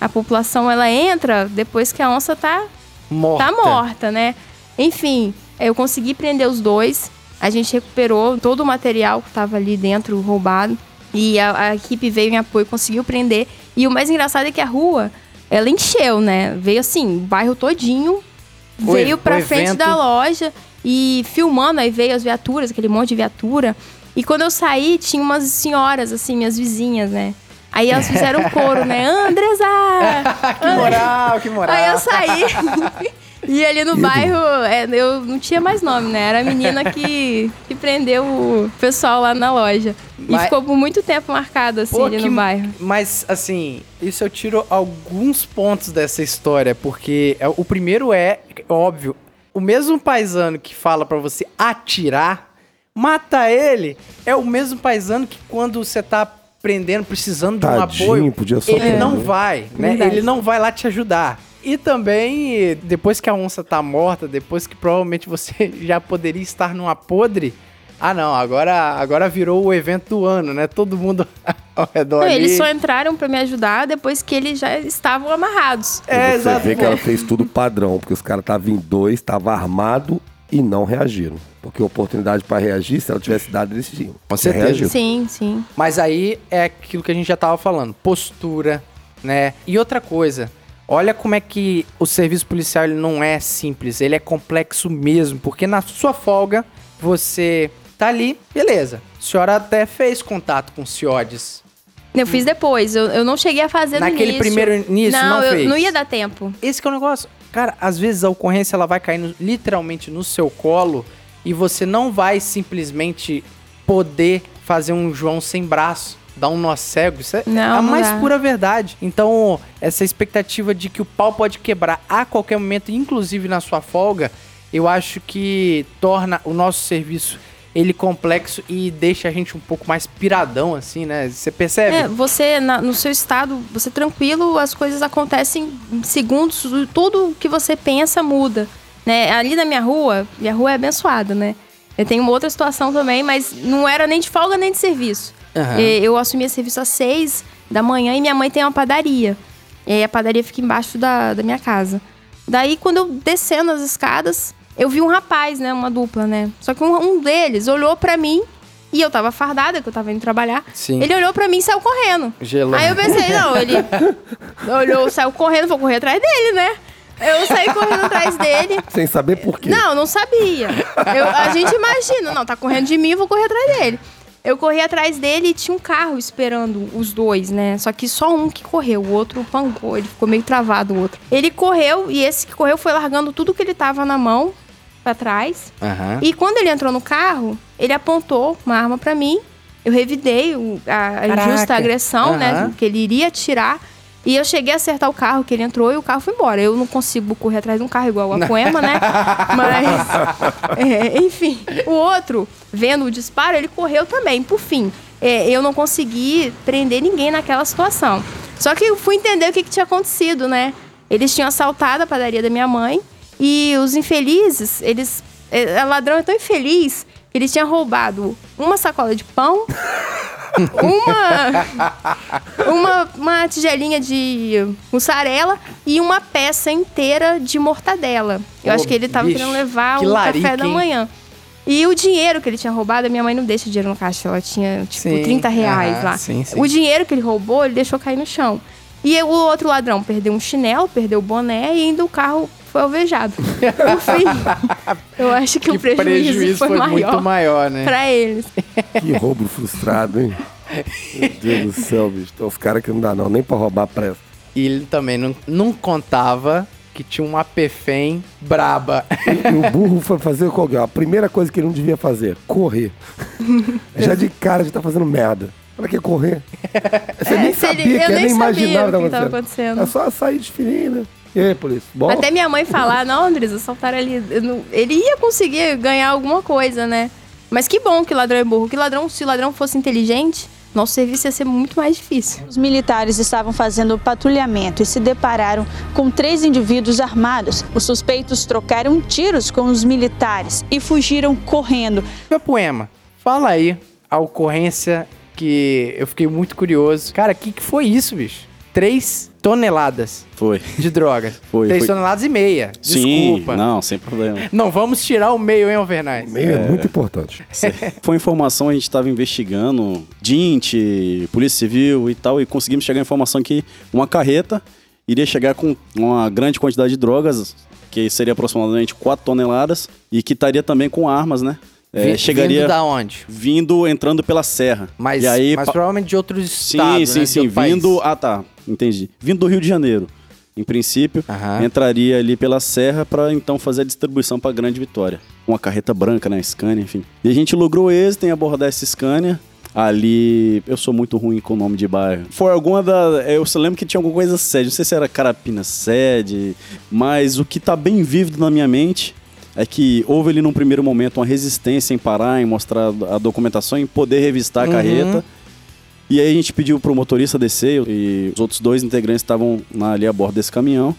a população ela entra, depois que a onça tá Morta. tá morta, né? Enfim, eu consegui prender os dois. A gente recuperou todo o material que tava ali dentro roubado. E a, a equipe veio em apoio, conseguiu prender. E o mais engraçado é que a rua, ela encheu, né? Veio assim, o bairro todinho. O veio pra frente evento. da loja e filmando. Aí veio as viaturas, aquele monte de viatura. E quando eu saí, tinha umas senhoras, assim, minhas vizinhas, né? Aí elas fizeram um (laughs) coro, né? Andresa! (laughs) que moral, que moral. Aí eu saí. (laughs) e ali no bairro, é, eu não tinha mais nome, né? Era a menina que, que prendeu o pessoal lá na loja. Mas- E ficou por muito tempo marcado, assim, Pô, ali que- no bairro. Mas, assim, isso eu tiro alguns pontos dessa história, porque é- o primeiro é, óbvio, o mesmo paisano que fala pra você atirar, mata ele, é o mesmo paisano que quando você tá prendendo, precisando de um Tadinho, apoio, podia ele não vai, né? Verdade. Ele não vai lá te ajudar. E também, depois que a onça tá morta, depois que provavelmente você (laughs) já poderia estar numa podre, ah não, agora, agora virou o evento do ano, né? Todo mundo (laughs) ao redor Não, ali. eles só entraram pra me ajudar depois que eles já estavam amarrados. É, você exato. vê que ela fez tudo padrão, porque os caras estavam em dois, estavam armados e não reagiram. Porque a oportunidade pra reagir, se ela tivesse dado, eles tinham. Com certeza. Reagiu. Sim, sim. Mas aí é aquilo que a gente já tava falando, postura, né? E outra coisa, olha como é que o serviço policial ele não é simples, ele é complexo mesmo, porque na sua folga você tá ali, beleza. senhora até fez contato com o CIODES. Eu fiz depois, eu, eu não cheguei a fazer no Naquele início. primeiro início, não eu, fez? não ia dar tempo. Esse que é o negócio. Cara, às vezes a ocorrência ela vai cair no- literalmente no seu colo e você não vai simplesmente poder fazer um João sem braço, dar um nó cego. Isso é Não, a mais dá. pura verdade. Então, essa expectativa de que o pau pode quebrar a qualquer momento, inclusive na sua folga, eu acho que torna o nosso serviço ele complexo e deixa a gente um pouco mais piradão, assim, né? Você percebe? É, você, na- no seu estado, você tranquilo, as coisas acontecem em segundos, tudo que você pensa muda. Né? Ali na minha rua, minha rua é abençoada, né? Eu tenho uma outra situação também, mas não era nem de folga nem de serviço. E Eu assumia serviço às seis da manhã e minha mãe tem uma padaria. E aí a padaria fica embaixo da, da minha casa. Daí, quando eu descendo as escadas, eu vi um rapaz, né? Uma dupla, né? Só que um, um deles olhou pra mim e eu tava fardada, que eu tava indo trabalhar. Sim. Ele olhou pra mim e saiu correndo. Gelou. Aí eu pensei, não, ele (laughs) olhou, saiu correndo, vou correr atrás dele, né? Eu saí correndo atrás dele. Sem saber por quê. Não, não sabia. Eu- a gente imagina, não, tá correndo de mim, eu vou correr atrás dele. Eu corri atrás dele e tinha um carro esperando os dois, né? Só que só um que correu, o outro pancou, ele ficou meio travado o outro. Ele correu e esse que correu foi largando tudo que ele tava na mão pra trás. Aham. E quando ele entrou no carro, ele apontou uma arma pra mim. Eu revidei o- a, injusta agressão, né? Aham. Que ele iria atirar. E eu cheguei a acertar o carro que ele entrou e o carro foi embora. Eu não consigo correr atrás de um carro igual a Poema, né? (laughs) Mas, é, enfim. O outro, vendo o disparo, ele correu também. Por fim, é, eu não consegui prender ninguém naquela situação. Só que eu fui entender o que, que tinha acontecido, né? Eles tinham assaltado a padaria da minha mãe e os infelizes, eles. É, ladrão é tão infeliz que eles tinham roubado uma sacola de pão, (laughs) uma, uma, uma tigelinha de mussarela e uma peça inteira de mortadela. Eu Ô, acho que ele tava bicho, querendo levar que o larica, café da hein? manhã. E o dinheiro que ele tinha roubado, a minha mãe não deixa dinheiro no caixa, ela tinha, tipo, Sim, 30 reais lá. sim, sim. O dinheiro que ele roubou, ele deixou cair no chão. E o outro ladrão perdeu um chinelo, perdeu o boné e ainda o carro foi alvejado. Enfim, eu acho que, o prejuízo, foi, maior muito maior, né? pra eles. Que roubo frustrado, hein? Meu Deus do céu, bicho. Uns caras que não dá não, nem pra roubar presta. E ele também não, não contava que tinha uma PFEM braba. E o burro foi fazer qual que é? A primeira coisa que ele não devia fazer, correr. (laughs) Já de cara já tá fazendo merda. Pra que correr? (laughs) Você É, nem ele- sabia, eu que nem nem imaginava sabia o o que tava acontecendo. É só sair desfilando. E aí, polícia? Bom? Até minha mãe falar, não, Andres, assaltaram ali. Não- Ele ia conseguir ganhar alguma coisa, né? Mas que bom que ladrão é burro. Que ladrão, se o ladrão fosse inteligente, nosso serviço ia ser muito mais difícil. Os militares estavam fazendo patrulhamento e se depararam com três indivíduos armados. Os suspeitos trocaram tiros com os militares e fugiram correndo. Meu poema, fala aí a ocorrência que eu fiquei muito curioso. Cara, o que, que foi isso, bicho? Três toneladas Foi. de drogas. (laughs) Foi, Três foi. toneladas e meia. Sim, Desculpa. não, sem problema. Não vamos tirar o meio, hein, Alvernais? Meio é muito importante. (laughs) Foi informação, a gente estava investigando, DINT, Polícia Civil e tal, e conseguimos chegar à informação que uma carreta iria chegar com uma grande quantidade de drogas, que seria aproximadamente 4 toneladas, e que estaria também com armas, né? É, chegaria Vindo da onde? vindo, entrando pela serra. Mas, e aí, mas pa- provavelmente de outros Sim, estados, sim, né? de sim. outro país. Vindo. Ah, tá. Entendi. Vindo do Rio de Janeiro. Em princípio, Aham. entraria ali pela serra para então fazer a distribuição para Grande Vitória. Uma carreta branca, né? Scania, enfim. E a gente logrou êxito em abordar essa Scania. Ali, eu sou muito ruim com o nome de bairro. Foi alguma da. Eu só lembro que tinha alguma coisa sede. Não sei se era Carapina sede, mas o que tá bem vívido na minha mente é que houve ali num primeiro momento uma resistência em parar, em mostrar a documentação, em poder revistar a Uhum. carreta. E aí a gente pediu pro motorista descer e os outros dois integrantes estavam ali a bordo desse caminhão.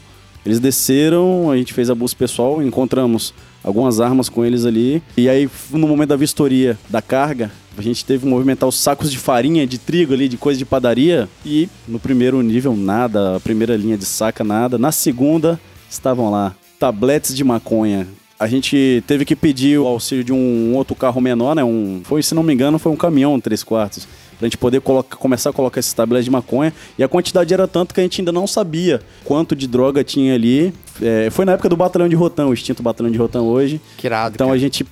Eles desceram, a gente fez a busca pessoal, encontramos algumas armas com eles ali. E aí, no momento da vistoria da carga, a gente teve que movimentar os sacos de farinha, de trigo ali, de coisa de padaria. E no primeiro nível, nada. A primeira linha de saca, nada. Na segunda, estavam lá tabletes de maconha. A gente teve que pedir o auxílio de um outro carro menor, né? Um, foi, se não me engano, foi um caminhão três quartos. Pra gente poder colocar- começar a colocar esses tabletes de maconha. E a quantidade era tanto que a gente ainda não sabia quanto de droga tinha ali. É, foi na época do Batalhão de Rotan, o extinto Batalhão de Rotan hoje. Que irado, Então cara. a gente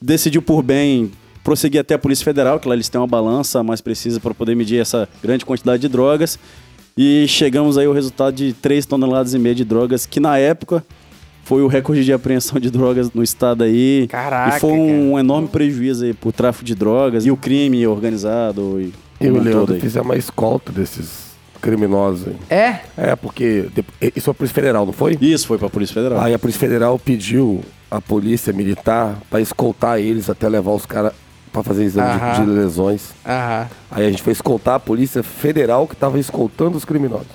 decidiu por bem prossegui até a Polícia Federal, que lá eles têm uma balança mais precisa para poder medir essa grande quantidade de drogas. E chegamos aí ao resultado de 3 toneladas e meia de drogas, que na época foi o recorde de apreensão de drogas no estado aí. Caraca, E foi um enorme prejuízo aí pro tráfico de drogas e o crime organizado e Eu e um Leandro fizemos uma escolta desses criminosos. aí. É? É, porque isso foi a Polícia Federal, não foi? Isso foi pra Polícia Federal. Aí a Polícia Federal pediu a polícia militar pra escoltar eles até levar os caras pra fazer exame de- de, lesões. Aham. Aí a gente foi escoltar a Polícia Federal que tava escoltando os criminosos.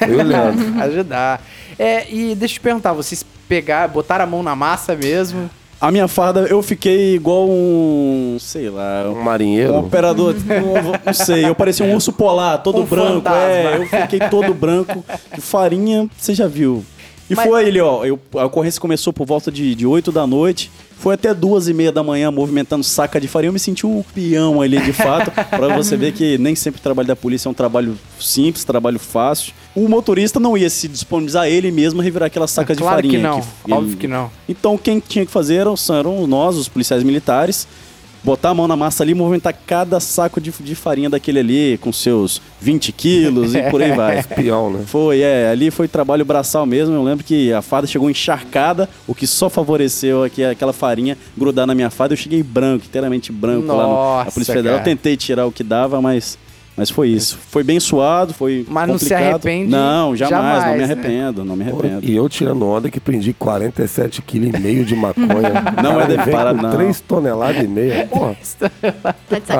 Eu e o Leandro. (laughs) Ajudar. É, e deixa eu te perguntar, vocês pegaram, botaram a mão na massa mesmo? A minha farda, eu fiquei igual um. sei lá. Um Um marinheiro. operador, não, não sei, eu parecia um urso polar, todo Um branco. fantasma. É, eu fiquei todo branco. E farinha, você já viu. E Mas- foi ele, ó. eu- a ocorrência começou por volta de, de 8 da noite. Foi até duas e meia da manhã movimentando saca de farinha. Eu me senti um peão ali, de fato. (laughs) pra você ver que nem sempre o trabalho da polícia é um trabalho simples, trabalho fácil. O motorista não ia se disponibilizar ele mesmo a revirar aquelas sacas claro de farinha. que não, ele- óbvio que não. então quem tinha que fazer eram, eram nós, os policiais militares, botar a mão na massa ali e movimentar cada saco de, de farinha daquele ali com seus 20 quilos e por aí (laughs) vai. Espião, né? Foi, é, ali foi trabalho braçal mesmo. Eu lembro que a farda chegou encharcada, o que só favoreceu aqui aquela farinha grudar na minha farda. Eu cheguei branco, inteiramente branco lá no, na Nossa, Polícia Federal. cara. Tentei tirar o que dava, mas, mas foi isso. Foi bem suado, foi Mas não se complicado. arrepende Não, jamais, não jamais, me né? arrependo, não me arrependo. E eu tirando onda que prendi 47 kg e meio de maconha. (laughs) Não é Cara, de vem parada, com não. 3 toneladas e meia. (laughs) Porra,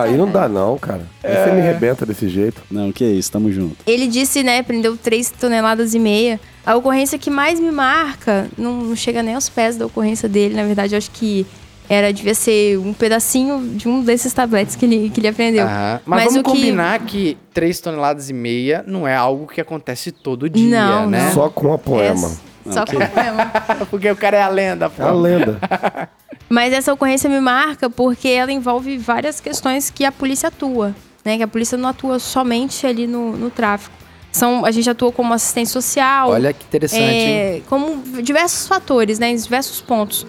aí não dá não, cara. Aí você me arrebenta desse jeito. Não, que isso, tamo junto. Ele disse, né, prendeu 3 toneladas e meia. A ocorrência que mais me marca não, não chega nem aos pés da ocorrência dele. Na verdade, eu acho que era, devia ser um pedacinho de um desses tabletes que ele, que ele aprendeu. Mas, Mas vamos o que- combinar que 3 toneladas e meia não é algo que acontece todo dia, Não, né? Só com a poema. É, só com problema. (laughs) Porque o cara é a lenda, pô. É a lenda. (laughs) Mas essa ocorrência me marca porque ela envolve várias questões que a polícia atua, né? Que a polícia não atua somente ali no, no tráfico. São, a gente atua como assistente social. Olha que interessante, é, como diversos fatores, né? Em diversos pontos.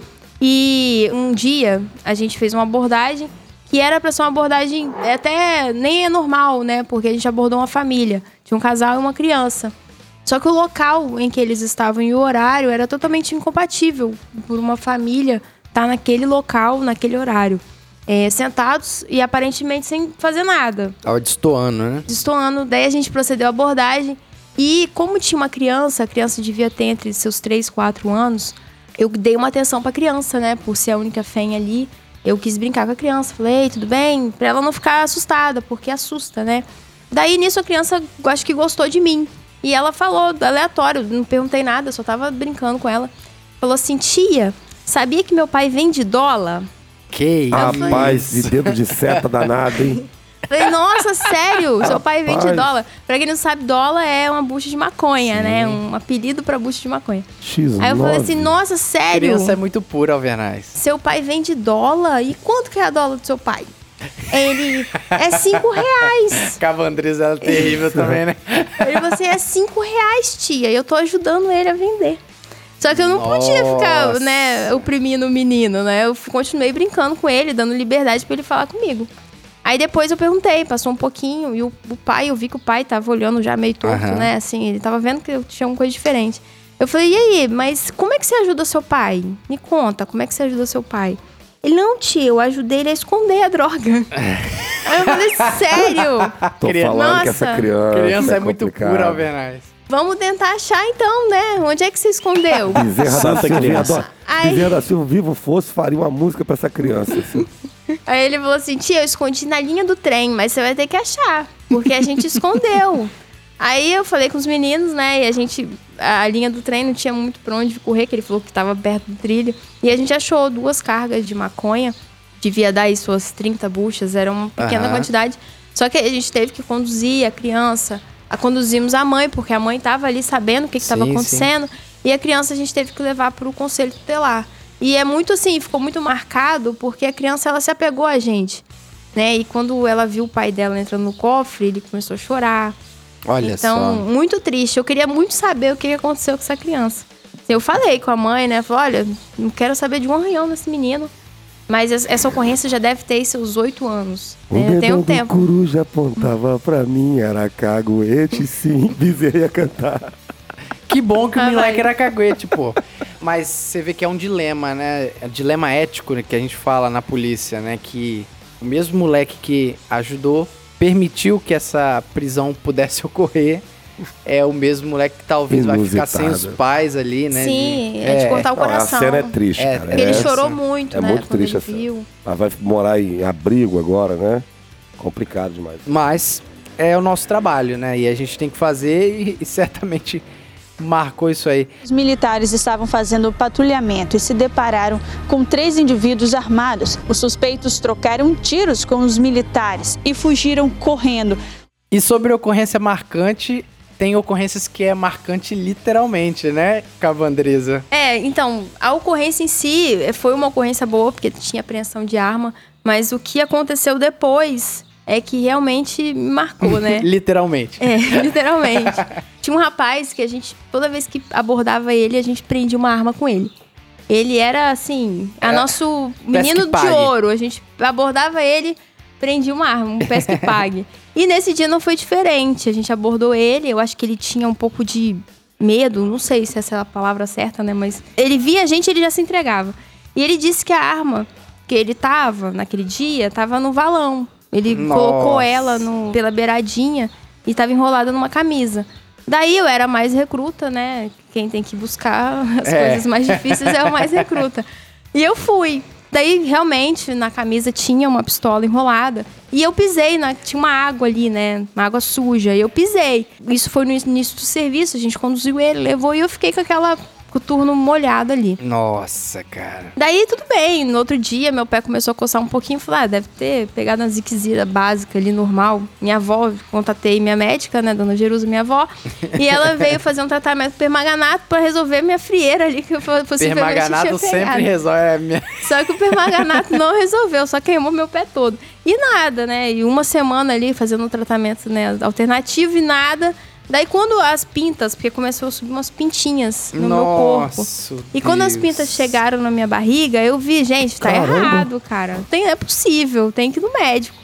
E um dia a gente fez uma abordagem que era para ser uma abordagem é, até nem é normal, né? Porque a gente abordou uma família, tinha um casal e uma criança. Só que o local em que eles estavam e o horário era totalmente incompatível por uma família estar naquele local, naquele horário. É, sentados e aparentemente sem fazer nada Tava destoando, né? destoando. Daí a gente procedeu à abordagem. E como tinha uma criança, a criança devia ter entre seus 3, 4 anos, eu dei uma atenção pra criança, né? Por ser a única fêmea ali. Eu quis brincar com a criança. Falei, "Ei, tudo bem? Pra ela não ficar assustada, porque assusta, né? Daí nisso a criança, acho que gostou de mim. E ela falou, aleatório, não perguntei nada, só tava brincando com ela. Falou assim: tia, sabia que meu pai vende dólar? Que Rapaz, de dedo de seta danado, hein? (laughs) Falei, nossa, sério? Seu pai vende Rapaz. dólar? Pra quem não sabe, dólar é uma bucha de maconha, né? Um apelido pra bucha de maconha. X9. Aí eu falei assim, nossa, sério? criança é muito pura, Alvernaz. Seu pai vende dólar? E quanto que é a dólar do seu pai? Ele, é cinco reais. (laughs) Cavandresa era terrível também, né? Ele falou assim, é cinco reais, tia. E eu tô ajudando ele a vender. Só que eu não podia ficar, Nossa. né, oprimindo o menino, né? Eu continuei brincando com ele, dando liberdade pra ele falar comigo. Aí depois eu perguntei, passou um pouquinho, e o, o pai, eu vi que o pai tava olhando já meio torto, Aham. né? Assim, ele tava vendo que eu tinha uma coisa diferente. Eu falei, e aí, mas como é que você ajuda seu pai? Me conta, como é que você ajuda seu pai? Ele, não, tia, eu ajudei ele a esconder a droga. (laughs) Aí eu falei, sério? Tô Criança- falando que Nossa. essa criança. criança é, muito complicada. pura, Alvernaz. Vamos tentar achar então, né? Onde é que você escondeu? Bezerra da Santa Silva. Bezerra da Silva vivo fosse, faria uma música pra essa criança. assim. (laughs) Aí ele falou assim: tia, eu escondi na linha do trem, mas você vai ter que achar, porque a gente escondeu. (laughs) Aí eu falei com os meninos, né? E a gente. A linha do trem não tinha muito pra onde correr, que ele falou que tava perto do trilho. E a gente achou duas cargas de maconha. Devia dar aí suas 30 buchas, era uma pequena Aham. quantidade. Só que a gente teve que conduzir a criança. A conduzimos a mãe, porque a mãe tava ali sabendo o que estava Sim, sim. acontecendo. E a criança a gente teve que levar pro conselho tutelar. E é muito assim, ficou muito marcado, porque a criança ela se apegou a gente. Né? E quando ela viu o pai dela entrando no cofre, ele começou a chorar. Olha Então, só. muito triste. Eu queria muito saber o que aconteceu com essa criança. Eu falei com a mãe, né? Falei, olha, não quero saber de um arranhão desse menino. Mas es- essa ocorrência já deve ter seus oito anos. O né? Tenho do tempo. coruja apontava pra mim, era caguete sim, (laughs) bezerra ia cantar. Que bom que o Ah, moleque era caguete, pô. Mas você vê que é um dilema, né? É um dilema ético né, que a gente fala na polícia, né? Que o mesmo moleque que ajudou, permitiu que essa prisão pudesse (laughs) ocorrer, é o mesmo moleque que talvez vai ficar sem os Inusitado. pais ali, né? Sim, De- é de cortar o Não, a coração. cena é triste, É, cara. Ele É- chorou muito, é né? muito quando triste ele essa- viu. Ela vai morar em abrigo agora, né? Complicado demais. Mas é o nosso trabalho, né? E a gente tem que fazer e, e certamente marcou isso aí. Os militares estavam fazendo patrulhamento e se depararam com três indivíduos armados. Os suspeitos trocaram tiros com os militares e fugiram correndo. E sobre ocorrência marcante, tem ocorrências que é marcante literalmente, né, Cavandresa? É, então, a ocorrência em si eh, foi uma ocorrência boa, porque tinha apreensão de arma, mas o que aconteceu depois é que realmente me marcou, né? (laughs) Literalmente. É, (laughs) literalmente. Tinha um rapaz que a gente, toda vez que abordava ele, a gente prendia uma arma com ele. Ele era, assim, a É, nosso menino que de ouro. A gente abordava ele, prendia uma arma, um pesca e pague. E nesse dia não foi diferente. A gente abordou ele, eu acho que ele tinha um pouco de medo, não sei se essa é a palavra certa, né? Mas ele via a gente ele já se entregava. E ele disse que a arma que ele tava naquele dia tava no valão. Ele Nossa. colocou ela no, pela beiradinha e tava enrolada numa camisa. Daí eu era mais recruta, né? Quem tem que buscar (laughs) as É. coisas mais difíceis é o mais (laughs) recruta. E eu fui. Daí, realmente, na camisa tinha uma pistola enrolada. E eu pisei, na, tinha uma água ali, né? Uma água suja. E eu pisei. Isso foi no início do serviço, a gente conduziu ele, levou e eu fiquei com aquela com o turno molhado ali. Nossa, cara. Daí tudo bem, no outro dia meu pé começou a coçar um pouquinho, falei, ah, deve ter pegado uma ziquezira básica ali, normal. Minha avó, contatei minha médica, né, dona Jerusa, minha avó, e ela (laughs) veio fazer um tratamento permanganato pra resolver minha frieira ali, que eu possivelmente Permaganato sempre resolve. É, minha... (laughs) Só que o permanganato não resolveu, só queimou meu pé todo. E nada, né? E uma semana ali fazendo um tratamento né, alternativo e nada. Daí quando as pintas, porque começou a subir umas pintinhas no meu corpo. Nossa, E quando as pintas chegaram na minha barriga, eu vi, gente, tá Caramba. errado, cara. Tem, é possível, tem que ir no médico.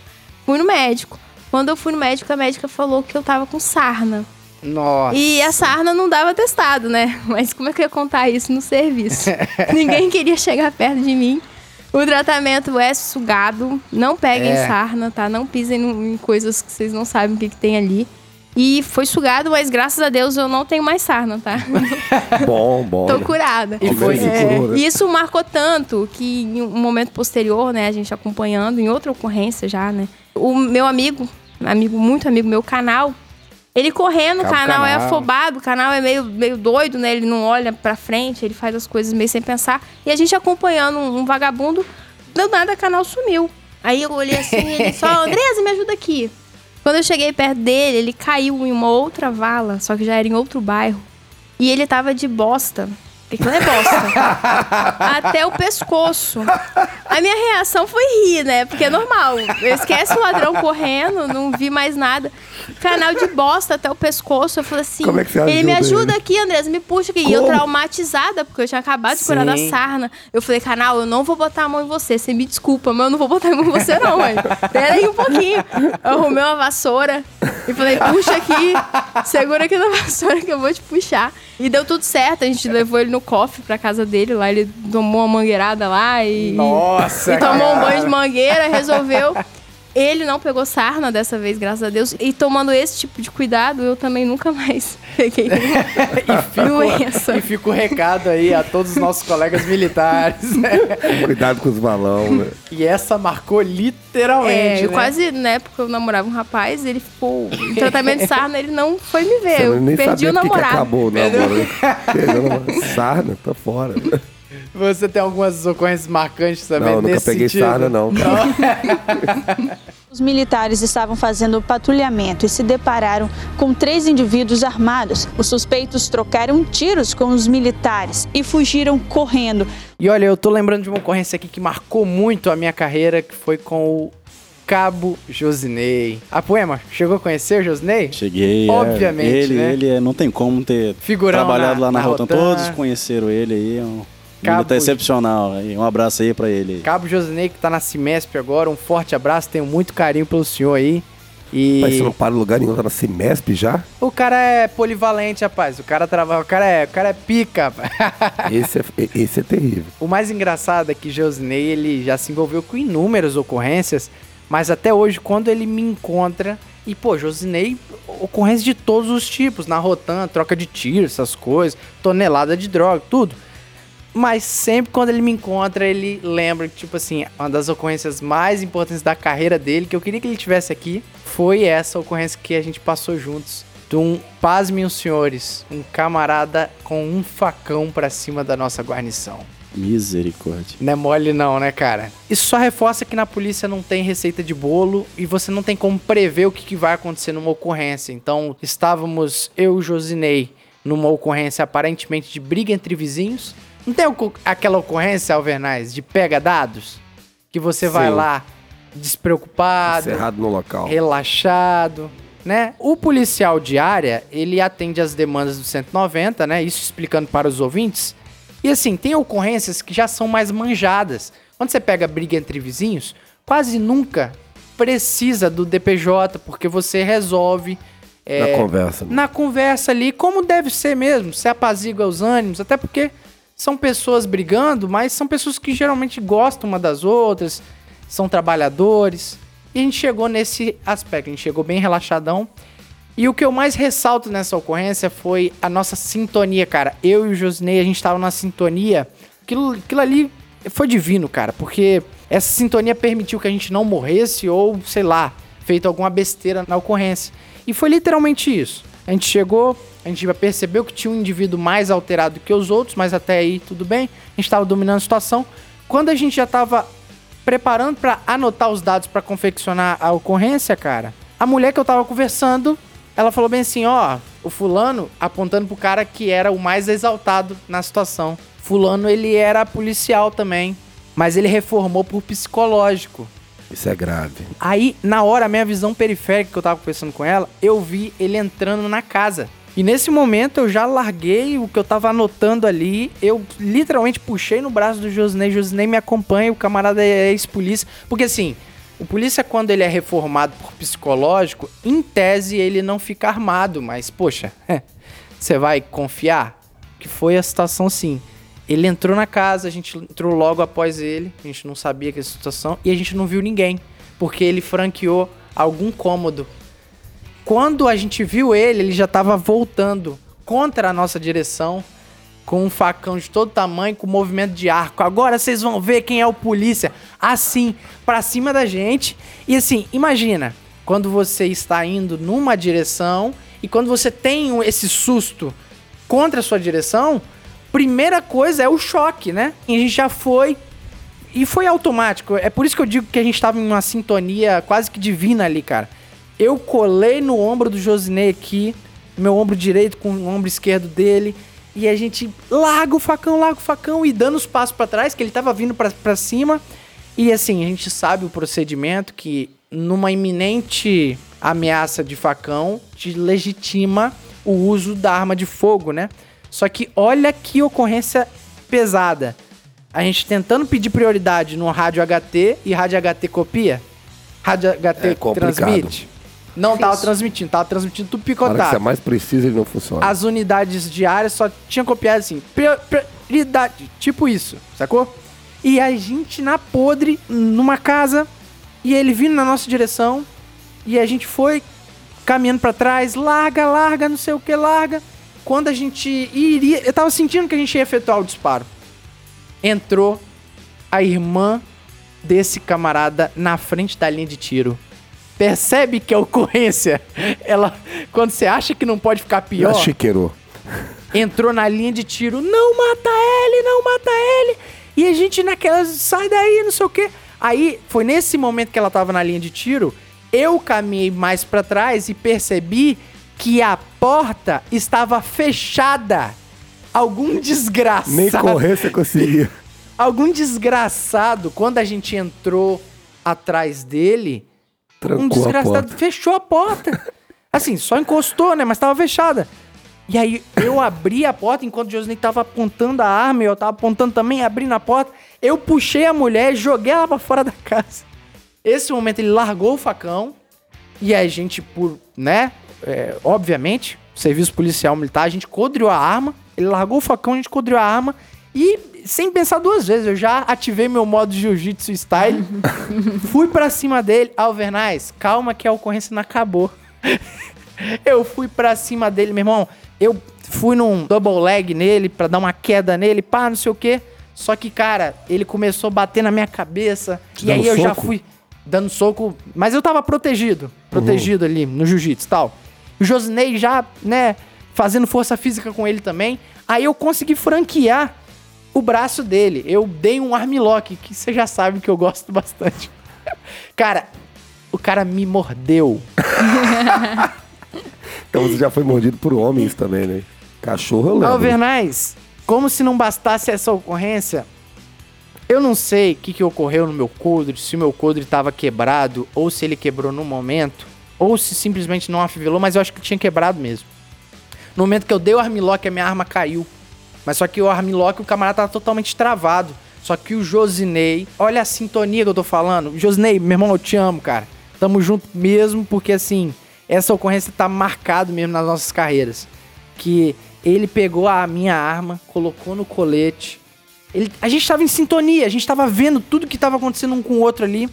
Fui no médico. Quando eu fui no médico, a médica falou que eu tava com sarna. Nossa. E a sarna não dava testado, né? (laughs) Mas como é que eu ia contar isso no serviço? (laughs) Ninguém queria chegar perto de mim. O tratamento é sugado. Não peguem É. sarna, tá? Não pisem em coisas que vocês não sabem o que, que tem ali. E foi sugado, mas graças a Deus eu não tenho mais sarna, tá? (laughs) Bom, bom. Tô curada. E foi- É, e isso marcou tanto que em um momento posterior, né, a gente acompanhando em outra ocorrência já, né? O meu amigo, amigo muito amigo meu, canal, ele correndo, o Cabo canal, é Canal. afobado, o canal é meio, meio doido, né? Ele não olha pra frente, ele faz as coisas meio sem pensar. E a gente acompanhando um, um vagabundo, do nada o canal sumiu. Aí eu olhei assim, ele só, (laughs) Andresa, me ajuda aqui. Quando eu cheguei perto dele, ele caiu em uma outra vala, só que já era em outro bairro. E ele tava de bosta. Aquilo é bosta. (laughs) Até o pescoço. A minha reação foi rir, né? Porque é normal. Esquece o ladrão correndo, não vi mais nada. Canal de bosta até o pescoço. Eu falei assim. Como é que você ele me ajuda ele? aqui, Andressa, me puxa aqui. E eu Como? traumatizada, porque eu tinha acabado de curar da sarna. Eu falei, canal, eu não vou botar a mão em você. Você me desculpa, mas eu não vou botar a mão em você, não, mãe. Pera aí um pouquinho. Eu arrumei uma vassoura e falei, puxa aqui, segura aqui na vassoura que eu vou te puxar. E deu tudo certo. A gente levou ele no cofre pra casa dele. Lá ele tomou uma mangueirada lá e. Nossa, (laughs) E tomou um banho de mangueira, resolveu. Ele não pegou sarna dessa vez, graças a Deus. E tomando esse tipo de cuidado, eu também nunca mais (laughs) peguei doença. E fica o recado aí a todos os nossos colegas militares, né? Cuidado com os balão, né? E essa marcou literalmente, É, eu né? quase, na época eu namorava um rapaz, ele ficou em tratamento de sarna, ele não foi me ver. Você Eu nem perdi sabia o por que namorado. acabou o namoro. né? (laughs) Perdeu o namoro. Sarna, tá fora. Você tem algumas ocorrências marcantes também Não, nunca nesse peguei sentido? sarna, não. (laughs) Os militares estavam fazendo patrulhamento e se depararam com três indivíduos armados. Os suspeitos trocaram tiros com os militares e fugiram correndo. E olha, eu tô lembrando de uma ocorrência aqui que marcou muito a minha carreira, que foi com o Cabo Josinei. A Poema, chegou a conhecer o Josinei? Cheguei. é. Obviamente, Ele, né? ele é, não tem como ter Figurão trabalhado na- lá na, na Rotan. Todos conheceram ele aí. é um- Cabo- tá excepcional. Um abraço aí pra ele. Cabo Josinei, que tá na Cimesp agora, um forte abraço, tenho muito carinho pelo senhor aí. E Mas você não para em lugar nenhum, tá na Cimesp já? o cara é polivalente, rapaz. O cara trabalha, o cara é, o cara é pica. rapaz. Esse é, esse é terrível. o mais engraçado é que Josinei, ele já se envolveu com inúmeras ocorrências, mas até hoje quando ele me encontra, e pô, Josinei, ocorrências de todos os tipos, na Rotan, troca de tiro, essas coisas, tonelada de droga, tudo. Mas sempre quando ele me encontra, ele lembra que, tipo assim, uma das ocorrências mais importantes da carreira dele, que eu queria que ele tivesse aqui, foi essa ocorrência que a gente passou juntos. De um, pasmem os senhores, um camarada com um facão pra cima da nossa guarnição. Misericórdia. Não é mole não, né, cara? Isso só reforça que na polícia não tem receita de bolo e você não tem como prever o que, que vai acontecer numa ocorrência. Então, estávamos eu e Josinei numa ocorrência aparentemente de briga entre vizinhos. Não tem aquela ocorrência, Alvernaz, de pega dados? Que você vai Sim. lá despreocupado, Encerrado no local. relaxado, né? O policial de área, ele atende às demandas do 190, né? Isso explicando para os ouvintes. E assim, tem ocorrências que já são mais manjadas. Quando você pega briga entre vizinhos, quase nunca precisa do DPJ, porque você resolve é, Na conversa. né? na conversa ali, como deve ser mesmo, se apazigua os ânimos, até porque são pessoas brigando, mas são pessoas que geralmente gostam uma das outras, são trabalhadores. E a gente chegou nesse aspecto, a gente chegou bem relaxadão. E o que eu mais ressalto nessa ocorrência foi a nossa sintonia, cara. Eu e o Josinei, a gente tava numa sintonia. Aquilo, aquilo ali foi divino, cara, porque essa sintonia permitiu que a gente não morresse ou, sei lá, feito alguma besteira na ocorrência. E foi literalmente isso. A gente chegou, a gente percebeu que tinha um indivíduo mais alterado que os outros, mas até aí tudo bem. A gente tava dominando a situação. Quando a gente já tava preparando pra anotar os dados pra confeccionar a ocorrência, cara, a mulher que eu tava conversando, ela falou bem assim, ó, o fulano apontando pro cara que era o mais exaltado na situação. Fulano, ele era policial também, mas ele reformou por psicológico. Isso é grave. Aí, na hora, a minha visão periférica que eu tava conversando com ela, eu vi ele entrando na casa. E nesse momento eu já larguei o que eu tava anotando ali. Eu literalmente puxei no braço do Josinei. Josinei me acompanha, o camarada é ex-polícia. Porque assim, o polícia, quando ele é reformado por psicológico, em tese ele não fica armado. Mas, poxa, você vai confiar? Que foi a situação sim. Ele entrou na casa, a gente entrou logo após ele, a gente não sabia que era a situação, e a gente não viu ninguém, porque ele franqueou algum cômodo. Quando a gente viu ele, ele já tava voltando contra a nossa direção, com um facão de todo tamanho, com movimento de arco. Agora vocês vão ver quem é o polícia. Assim, pra cima da gente. E assim, imagina, quando você está indo numa direção e quando você tem esse susto contra a sua direção, primeira coisa é o choque, né? E a gente já foi e foi automático. É por isso que eu digo que a gente tava em uma sintonia quase que divina ali, cara. Eu colei no ombro do Josinei aqui, meu ombro direito com o ombro esquerdo dele, e a gente larga o facão, larga o facão e dando os passos pra trás, que ele tava vindo pra pra cima. E assim, a gente sabe o procedimento que numa iminente ameaça de facão te legitima o uso da arma de fogo, né? Só que olha que ocorrência pesada. A gente tentando pedir prioridade no rádio HT e rádio HT copia. Rádio HT É transmite. Não tava transmitindo, tava transmitindo tudo Na hora que picotado. você é mais preciso, ele não funciona. As unidades diárias só tinham copiado assim, prior- prioridade, tipo isso, sacou? E a gente na podre, numa casa, e ele vindo na nossa direção, e a gente foi caminhando pra trás, larga, larga, não sei o que, larga. Quando a gente iria, eu tava sentindo que a gente ia efetuar o disparo. Entrou a irmã desse camarada na frente da linha de tiro. Percebe que a ocorrência, ela, quando você acha que não pode ficar pior, Já chiqueirou. entrou na linha de tiro, não mata ele, não mata ele. E a gente naquela, sai daí, não sei o quê. Aí, foi nesse momento que ela tava na linha de tiro, eu caminhei mais pra trás e percebi que a porta estava fechada. Algum desgraçado. Nem correr você conseguia. (laughs) Algum desgraçado, quando a gente entrou atrás dele, Trancou a desgraçado porta. fechou a porta. (laughs) Assim, só encostou, né? Mas tava fechada. E aí eu abri a porta enquanto o Josinei tava apontando a arma e eu tava apontando também, abrindo a porta. Eu puxei a mulher e joguei ela pra fora da casa. Esse momento ele largou o facão e a gente, por, né, é, obviamente, serviço policial militar, a gente codriou a arma. Ele largou o facão, a gente codriou a arma e sem pensar duas vezes, eu já ativei meu modo jiu-jitsu style, (laughs) fui pra cima dele. Alvernais, calma que a ocorrência não acabou. (laughs) eu fui pra cima dele, meu irmão. Eu fui num double leg nele pra dar uma queda nele, pá, não sei o quê. Só que, cara, ele começou a bater na minha cabeça. Te e aí eu já soco? fui dando soco. Mas eu tava protegido. Protegido ali no jiu-jitsu e tal. O Josinei já, né, fazendo força física com ele também. Aí eu consegui franquear o braço dele. Eu dei um armlock, que você já sabe que eu gosto (laughs) bastante. Cara, o cara me mordeu. (laughs) Então você já foi mordido por homens também, né? Cachorro eu lembro. Alvernais, como se não bastasse essa ocorrência, eu não sei o que, que ocorreu no meu coldre, se o meu coldre estava quebrado, ou se ele quebrou no momento, ou se simplesmente não afivelou, mas eu acho que tinha quebrado mesmo. No momento que eu dei o armlock, a minha arma caiu. Mas só que o armlock, o camarada tava totalmente travado. Só que o Josinei, olha a sintonia que eu tô falando. Josinei, meu irmão, eu te amo, cara. Tamo junto mesmo, porque assim, essa ocorrência tá marcado mesmo nas nossas carreiras. Que ele pegou a minha arma, colocou no colete. Ele, a gente tava em sintonia, a gente tava vendo tudo que tava acontecendo um com o outro ali.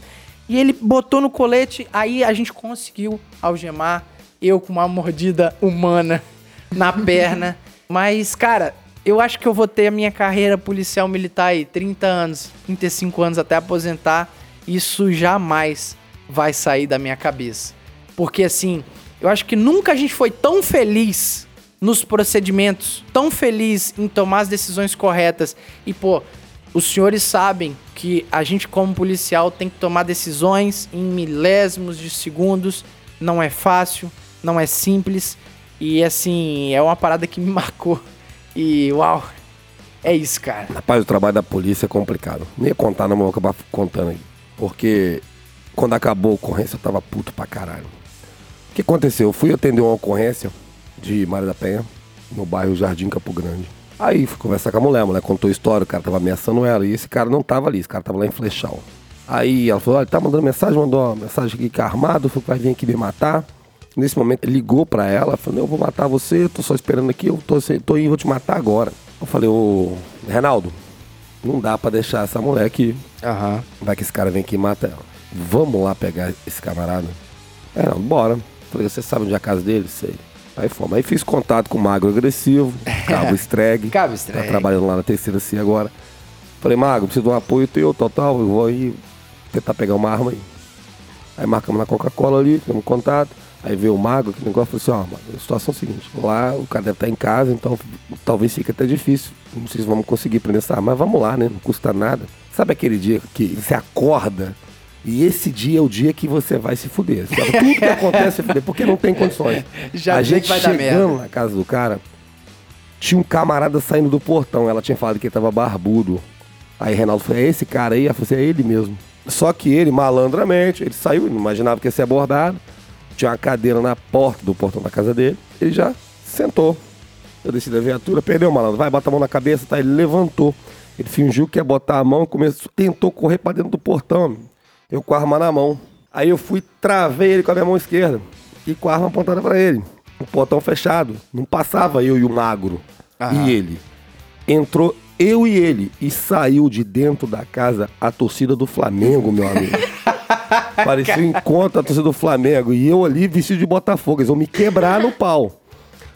E ele botou no colete, aí a gente conseguiu algemar. Eu com uma mordida humana (laughs) na perna. Mas, cara, eu acho que eu vou ter a minha carreira policial militar aí, 30 anos, 35 anos até aposentar. Isso jamais vai sair da minha cabeça. Porque assim, eu acho que nunca a gente foi tão feliz nos procedimentos, tão feliz em tomar as decisões corretas. E pô, os senhores sabem que a gente como policial tem que tomar decisões em milésimos de segundos. Não é fácil, não é simples. E assim, é uma parada que me (laughs) marcou. E uau, é isso, cara. Rapaz, o trabalho da polícia é complicado. Nem ia contar, não, mas vou acabar contando aí. Porque quando acabou a ocorrência, eu tava puto pra caralho. O que aconteceu? Eu fui atender uma ocorrência de Maria da Penha, no bairro Jardim Campo Grande. Aí fui conversar com a mulher, a mulher contou a história, o cara tava ameaçando ela, e esse cara não tava ali, esse cara tava lá em Flechal. Aí ela falou, olha, tá mandando mensagem, mandou uma mensagem aqui que é armado, falou que vai vir aqui me matar. Nesse momento, ele ligou pra ela, falou, eu vou matar você, eu tô só esperando aqui, eu tô, tô aí, vou te matar agora. Eu falei, ô, Renaldo, não dá pra deixar essa mulher aqui. Aham. Vai que esse cara vem aqui e mata ela. Vamos lá pegar esse camarada? É, não, bora. Falei, você sabe onde é a casa dele? Sei. Aí fomos. Aí fiz contato com o Magro Agressivo, (laughs) Cabo Streg. Cabo Tá Streg. trabalhando lá na terceira C agora. Falei, Magro, preciso de um apoio teu, tal, tal. Eu vou aí tentar pegar uma arma aí. Aí marcamos na Coca-Cola ali, fizemos contato. Aí veio o Magro, que negócio, falou assim, ó, Magro, a situação é a seguinte, lá o cara deve estar em casa, então talvez fique até difícil. Não sei se vamos conseguir prender essa arma, mas vamos lá, né? Não custa nada. Sabe aquele dia que você acorda e esse dia é o dia que você vai se fuder. Sabe? (laughs) Tudo que acontece é fuder, porque não tem condições. Já a gente vai dar chegando merda. na casa do cara, tinha um camarada saindo do portão. Ela tinha falado que ele tava barbudo. Aí Reinaldo falou, é esse cara aí? Ela falou assim, é ele mesmo. Só que ele, malandramente, ele saiu, não imaginava que ia ser abordado. Tinha uma cadeira na porta do portão da casa dele. Ele já sentou. Eu desci da viatura, perdeu o malandro. Vai, bota a mão na cabeça, tá? Ele levantou. Ele fingiu que ia botar a mão começou, tentou correr pra dentro do portão. Eu com a arma na mão. Aí eu fui, travei ele com a minha mão esquerda. E com a arma apontada pra ele. O portão fechado. Não passava eu e o magro. E ele. Entrou eu e ele. E saiu de dentro da casa a torcida do Flamengo, meu amigo. (laughs) (laughs) Parecia um encontro a torcida do Flamengo. E eu ali vestido de Botafogo. Eles vão me quebrar no pau.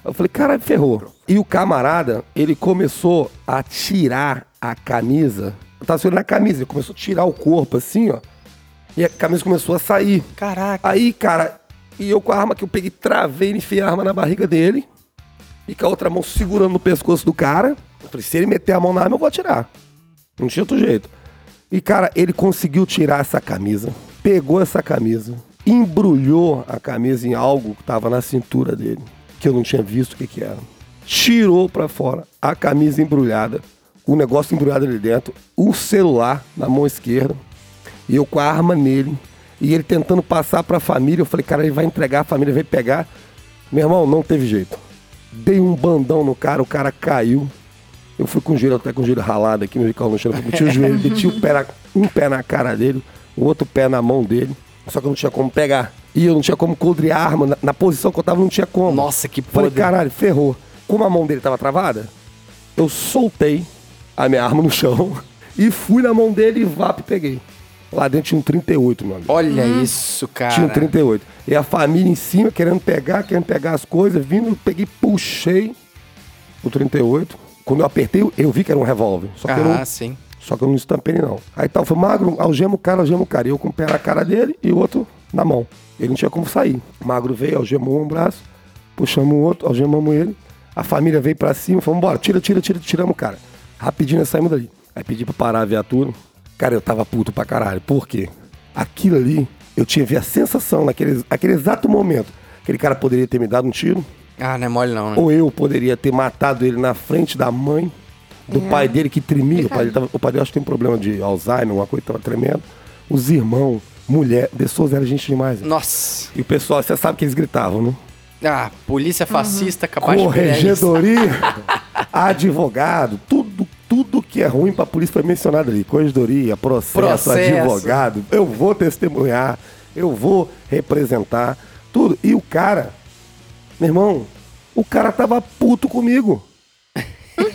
Eu falei, caralho, ferrou. E o camarada, ele começou a tirar a camisa. Eu tava segurando a camisa, ele começou a tirar o corpo assim, ó. E a camisa começou a sair. Caraca. Aí, cara, e eu com a arma que eu peguei, travei, enfiei a arma na barriga dele. E com a outra mão segurando no pescoço do cara. Eu falei, se ele meter a mão na arma, eu vou atirar. Não tinha outro jeito. E, cara, ele conseguiu tirar essa camisa, pegou essa camisa, embrulhou a camisa em algo que tava na cintura dele, que eu não tinha visto o que que era. Tirou pra fora a camisa embrulhada, o negócio embrulhado ali dentro, o celular na mão esquerda, e eu com a arma nele, e ele tentando passar pra família. Eu falei, cara, ele vai entregar, a família vai pegar. Meu irmão, não teve jeito. dei um bandão no cara, o cara caiu. Eu fui com o joelho, até com o joelho ralado aqui, meu no chão, meti o joelho, meti o pé na- um pé na cara dele, o outro pé na mão dele. Só que eu não tinha como pegar. E eu não tinha como coldrear a arma. Na, na posição que eu tava, não tinha como. Nossa, que Falei, podre. caralho, ferrou. Como a mão dele tava travada, eu soltei a minha arma no chão (laughs) e fui na mão dele e vap, peguei. Lá dentro tinha um 38, meu amigo. Olha isso, cara. Tinha um 38. E a família em cima querendo pegar, querendo pegar as coisas, vindo, eu peguei, puxei o 38. Quando eu apertei, eu vi que era um revólver. Só que, eu, Ah, não, sim. só que eu não estampei ele, não. Aí tal, foi magro, algema o cara, algema o cara. E eu com o pé na cara dele e o outro na mão. Ele não tinha como sair. Magro veio, algemou um braço, puxamos o outro, algemamos ele. A família veio pra cima, falou, bora, tira, tira, tira, tiramos o cara. Rapidinho nós saímos dali. Aí pedi pra parar a viatura. Cara, eu tava puto pra caralho. Por quê? Aquilo ali, eu tive a sensação, naquele aquele exato momento, aquele cara poderia ter me dado um tiro, Ah, não é mole não, né? ou eu poderia ter matado ele na frente da mãe, do pai dele que tremia. O pai, dele tava, o pai dele acho que tem um problema de Alzheimer, uma coisa que tava tremendo. Os irmãos, mulher, pessoas eram gente demais. né? Nossa. E o pessoal, você sabe que eles gritavam, né? Ah, polícia fascista capaz de pegar eles. Corregedoria, (laughs) advogado, tudo, tudo que é ruim pra polícia foi mencionado ali. Corregedoria, processo, Processo. advogado. Eu vou testemunhar, eu vou representar, tudo. E o cara, meu irmão, o cara tava puto comigo.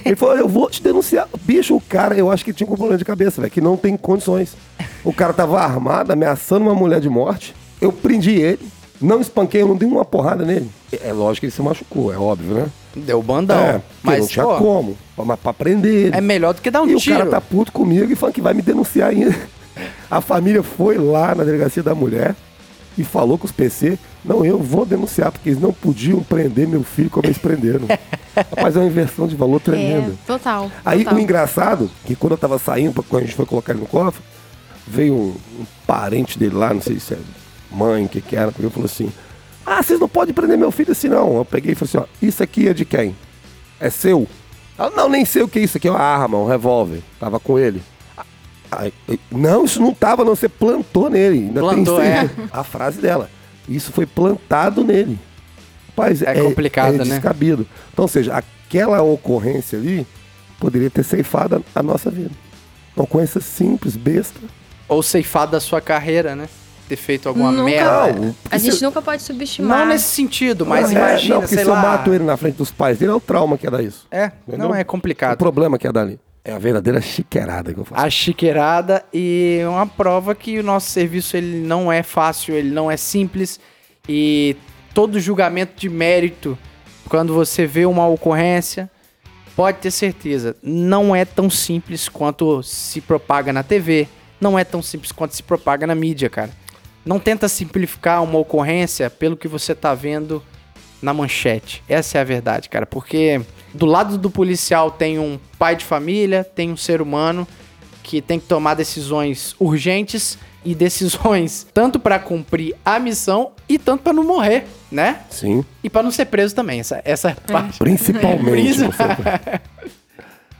Ele falou, eu vou te denunciar. Bicho, o cara, eu acho que tinha um problema de cabeça, velho, que não tem condições. O cara tava armado, ameaçando uma mulher de morte. Eu prendi ele, não espanquei, eu não dei uma porrada nele. É lógico que ele se machucou, é óbvio, né? Deu bandão. É, mas, não tinha pô, como. Mas pra prender ele. é melhor do que dar um e tiro. o cara tá puto comigo e falando que vai me denunciar ainda. A família foi lá na delegacia da mulher e falou com os PC, não, eu vou denunciar, porque eles não podiam prender meu filho como eles prenderam. (laughs) Rapaz, é uma inversão de valor tremenda. É, total. Aí total. o engraçado, que quando eu tava saindo, quando a gente foi colocar ele no cofre, veio um, um parente dele lá, não sei se é mãe, o que que era, pegou e falou assim, ah, vocês não podem prender meu filho assim não. Eu peguei e falei assim, ó, isso aqui é de quem? É seu? Ela, não, nem sei o que é isso aqui, é uma arma, um revólver. Tava com ele. Eu, não, isso não tava, não. Você plantou nele. Ainda Plantou, tem é. A frase dela. Isso foi plantado nele. Rapaz, É complicado, é né? descabido. Então, ou seja, aquela ocorrência ali poderia ter ceifado a, a nossa vida. Uma ocorrência simples, besta. Ou ceifado da sua carreira, né? Ter feito alguma Nunca- merda. Não, A gente se- nunca pode subestimar. Não nesse sentido, mas É, imagina, não, porque sei se eu lá. mato ele na frente dos pais dele, é o trauma que é dar isso. É, Entendeu? não é O complicado. problema que é dali. É a verdadeira chiqueirada que eu faço. A chiqueirada e uma prova que o nosso serviço ele não é fácil, ele não é simples e todo julgamento de mérito, quando você vê uma ocorrência, pode ter certeza, não é tão simples quanto se propaga na TV, não é tão simples quanto se propaga na mídia, cara. Não tenta simplificar uma ocorrência pelo que você tá vendo na manchete. Essa é a verdade, cara, porque do lado do policial tem um pai de família, tem um ser humano que tem que tomar decisões urgentes e decisões (laughs) tanto pra cumprir a missão e tanto pra não morrer, né? Sim. E pra não ser preso também. Essa essa parte. Principalmente. Principal- (laughs) você...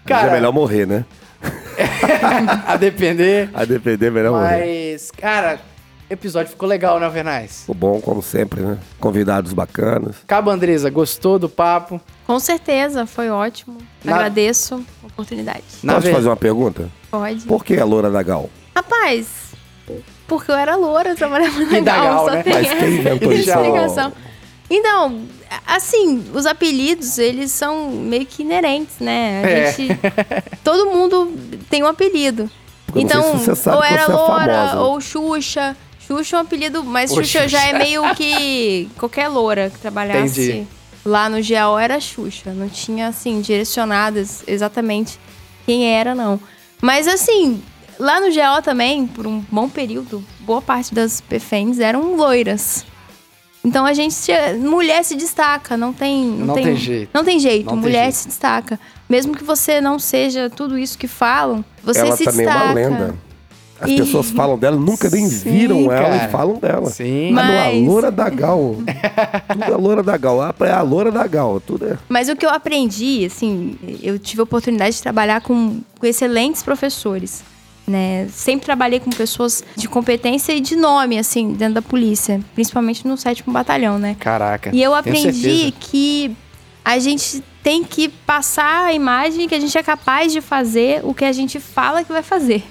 Cara, é melhor morrer, né? (laughs) a depender. A depender, é melhor morrer. Mas, cara, episódio ficou legal, né, Alvernais? Ficou bom, como sempre, né? Convidados bacanas. Cabo Andresa, gostou do papo? Com certeza, foi ótimo. Na- Agradeço a oportunidade. Na Posso ver- fazer uma pergunta? Pode. Por que a loura da Gal? Rapaz, porque eu era loura, eu trabalhava na (laughs) da Gal, Gal, só né? tem Mas quem inventou isso? explicação. Então, assim, os apelidos, eles são meio que inerentes, né? A É. gente. (laughs) Todo mundo tem um apelido. Porque então, sei se você sabe ou era é loura, famosa. ou Xuxa. Xuxa é um apelido, mas Ô, Xuxa, já Xuxa. é meio que qualquer loura que trabalhasse Entendi. lá no GAO era Xuxa. Não tinha, assim, direcionadas exatamente quem era, não. Mas, assim, lá no GAO também, por um bom período, boa parte das PFENs eram loiras. Então a gente. Mulher se destaca, não tem. Não, Não tem jeito. Não tem jeito. Não tem mulher jeito. se destaca. Mesmo que você não seja tudo isso que falam, você ela se destaca. é uma lenda. As E- pessoas falam dela, nunca nem Sim, viram ela cara. e falam dela. Sim. Ah, não, a Mas- loura da Gal. (laughs) tudo é a loura da Gal. Ah, é a loura da Gal. Tudo é. Mas o que eu aprendi, assim, eu tive a oportunidade de trabalhar com, com excelentes professores. Né? Sempre trabalhei com pessoas de competência e de nome, assim, dentro da polícia. Principalmente no sétimo batalhão, né? Caraca. E eu aprendi que a gente tem que passar a imagem que a gente é capaz de fazer o que a gente fala que vai fazer.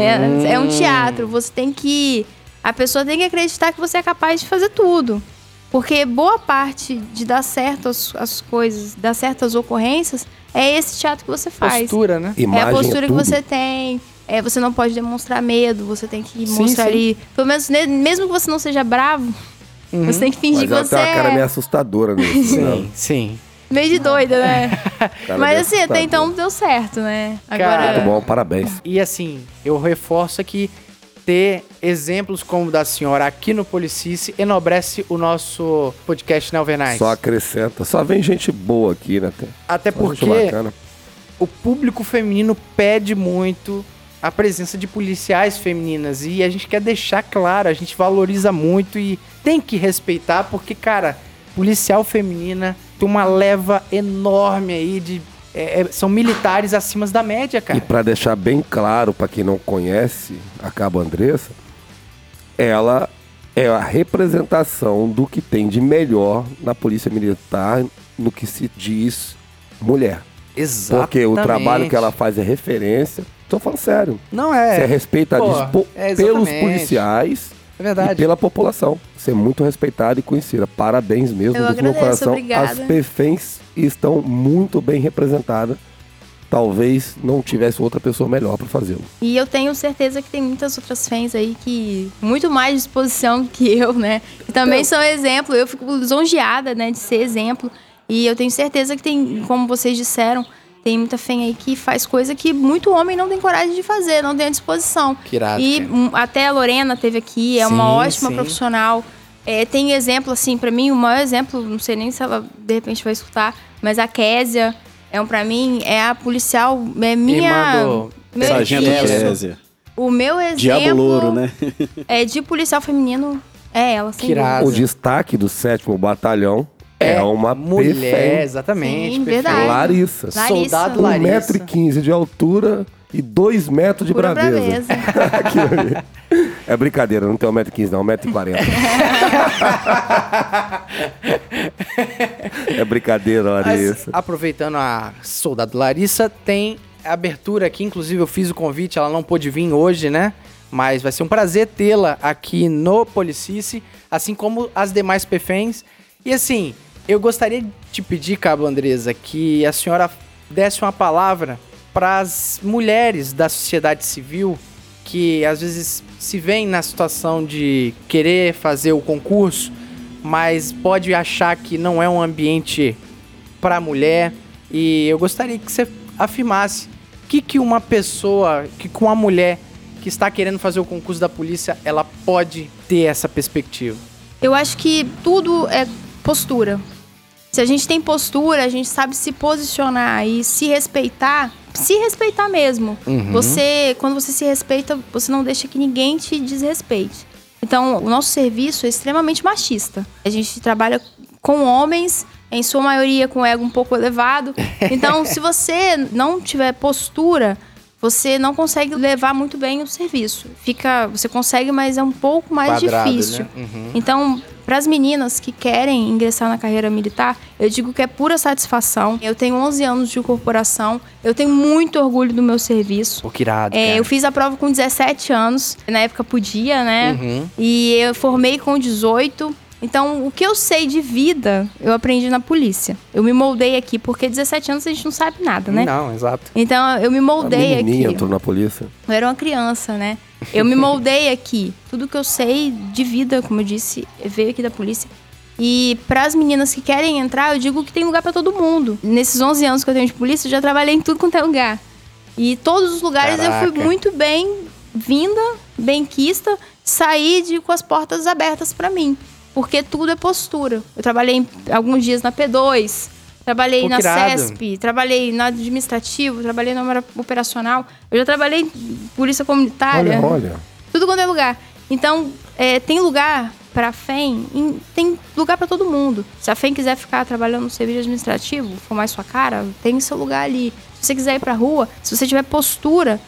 Né? É um teatro, você tem que. A pessoa tem que acreditar que você é capaz de fazer tudo. Porque boa parte de dar certo as, as coisas, dar certas ocorrências, é esse teatro que você faz. Postura, né? É a Imagem postura que tudo. você tem. É, você não pode demonstrar medo, você tem que Sim, mostrar sim. ali. Pelo menos, mesmo que você não seja bravo, você tem que fingir Mas que tem você uma cara meio é assustadora nisso. né? Sim, sim. Meio de doida, né? Cara meio Mas assim, até então deu certo, né? Cara, Muito Agora. bom, parabéns. E assim, eu reforço aqui ter exemplos como o da senhora aqui no Policice enobrece o nosso podcast né, Alvernais. Só acrescenta. Só vem gente boa aqui, né? Até só gente porque bacana. o público feminino pede muito a presença de policiais femininas e a gente quer deixar claro, a gente valoriza muito e tem que respeitar porque, cara, policial feminina tem uma leva enorme aí de é, é, são militares acima da média, E cara. pra deixar bem claro pra quem não conhece a Cabo Andressa, ela é a representação do que tem de melhor na polícia militar no que se diz mulher. Exatamente. Porque o trabalho que ela faz é referência. Tô falando sério. não Você é é, respeitadíssimo Pô, po- é pelos policiais é e verdade. pela população. É muito respeitado e conhecida. Parabéns mesmo Eu do meu coração. obrigada. As perfens estão muito bem representadas. Talvez não tivesse outra pessoa melhor para fazê-lo. E eu tenho certeza que tem muitas outras fãs aí que muito mais disposição que eu, né? Que também são exemplo. Eu fico lisonjeada, né, de ser exemplo. E eu tenho certeza que tem, como vocês disseram, tem muita fã aí que faz coisa que muito homem não tem coragem de fazer, não tem a disposição. Que irado, e hum, até a Lorena teve aqui, é uma Sim, ótima sim. profissional. É, tem exemplo, assim, pra mim, o maior exemplo, não sei nem se ela de repente vai escutar, mas a Késia, é um, pra mim, é a policial, é minha. Do meu- Sargento. Kézia. o meu exemplo Diabo Louro, né? é de policial feminino é ela, sem Que. O destaque do sétimo batalhão é, uma mulher, perfém. exatamente. Sim, perfeita. verdade. Larissa. Larissa. Soldado Um Larissa. metro e quinze de altura e dois metros de Pura braveza. braveza. (laughs) É brincadeira, não tem 1,15m não, 1,40m. (laughs) é brincadeira, Mas, Larissa. aproveitando a Soldado Larissa, tem abertura aqui, inclusive eu fiz o convite, ela não pôde vir hoje, né? Mas vai ser um prazer tê-la aqui no Policice, assim como as demais PFENs. E assim, eu gostaria de pedir, Cabo Andresa, que a senhora desse uma palavra para as mulheres da sociedade civil que às vezes se veem na situação de querer fazer o concurso, mas pode achar que não é um ambiente para mulher. E eu gostaria que você afirmasse o que, que uma pessoa, que com uma mulher que está querendo fazer o concurso da polícia, ela pode ter essa perspectiva. Eu acho que tudo é postura. Se a gente tem postura, a gente sabe se posicionar e se respeitar, se respeitar mesmo. Você, quando você se respeita, você não deixa que ninguém te desrespeite. Então, o nosso serviço é extremamente machista. A gente trabalha com homens, em sua maioria com ego um pouco elevado. (laughs) Então, se você não tiver postura, você não consegue levar muito bem o serviço. Fica, você consegue, mas é um pouco mais Quadrado, difícil. né? Uhum. Então, para as meninas que querem ingressar na carreira militar, eu digo que é pura satisfação. Eu tenho 11 anos de corporação, eu tenho muito orgulho do meu serviço. Pô, que irado, É, eu fiz a prova com 17 anos, na época podia, né? Uhum. E eu formei com 18. Então, o que eu sei de vida, eu aprendi na polícia. Eu me moldei aqui, porque 17 anos a gente não sabe nada, né? Não, exato. Então, eu me A moldei aqui. entrou na polícia. Eu era uma criança, né? Eu me moldei aqui. Tudo que eu sei de vida, como eu disse, veio aqui da polícia. E para as meninas que querem entrar, eu digo que tem lugar para todo mundo. Nesses 11 anos que eu tenho de polícia, eu já trabalhei em tudo quanto é lugar. E todos os lugares eu Caraca. fui muito bem vinda, bem quista, saí de, com as portas abertas para mim. Porque tudo é postura. Eu trabalhei alguns dias na P2, trabalhei Pô, na irado. CESP, trabalhei no administrativo, trabalhei na área operacional. Eu já trabalhei em polícia comunitária. Olha, olha. Tudo quanto é lugar. Então, é, tem lugar para a FEM, em- tem lugar para todo mundo. Se a FEM quiser ficar trabalhando no serviço administrativo, for mais sua cara, tem seu lugar ali. Se você quiser ir pra rua, se você tiver postura,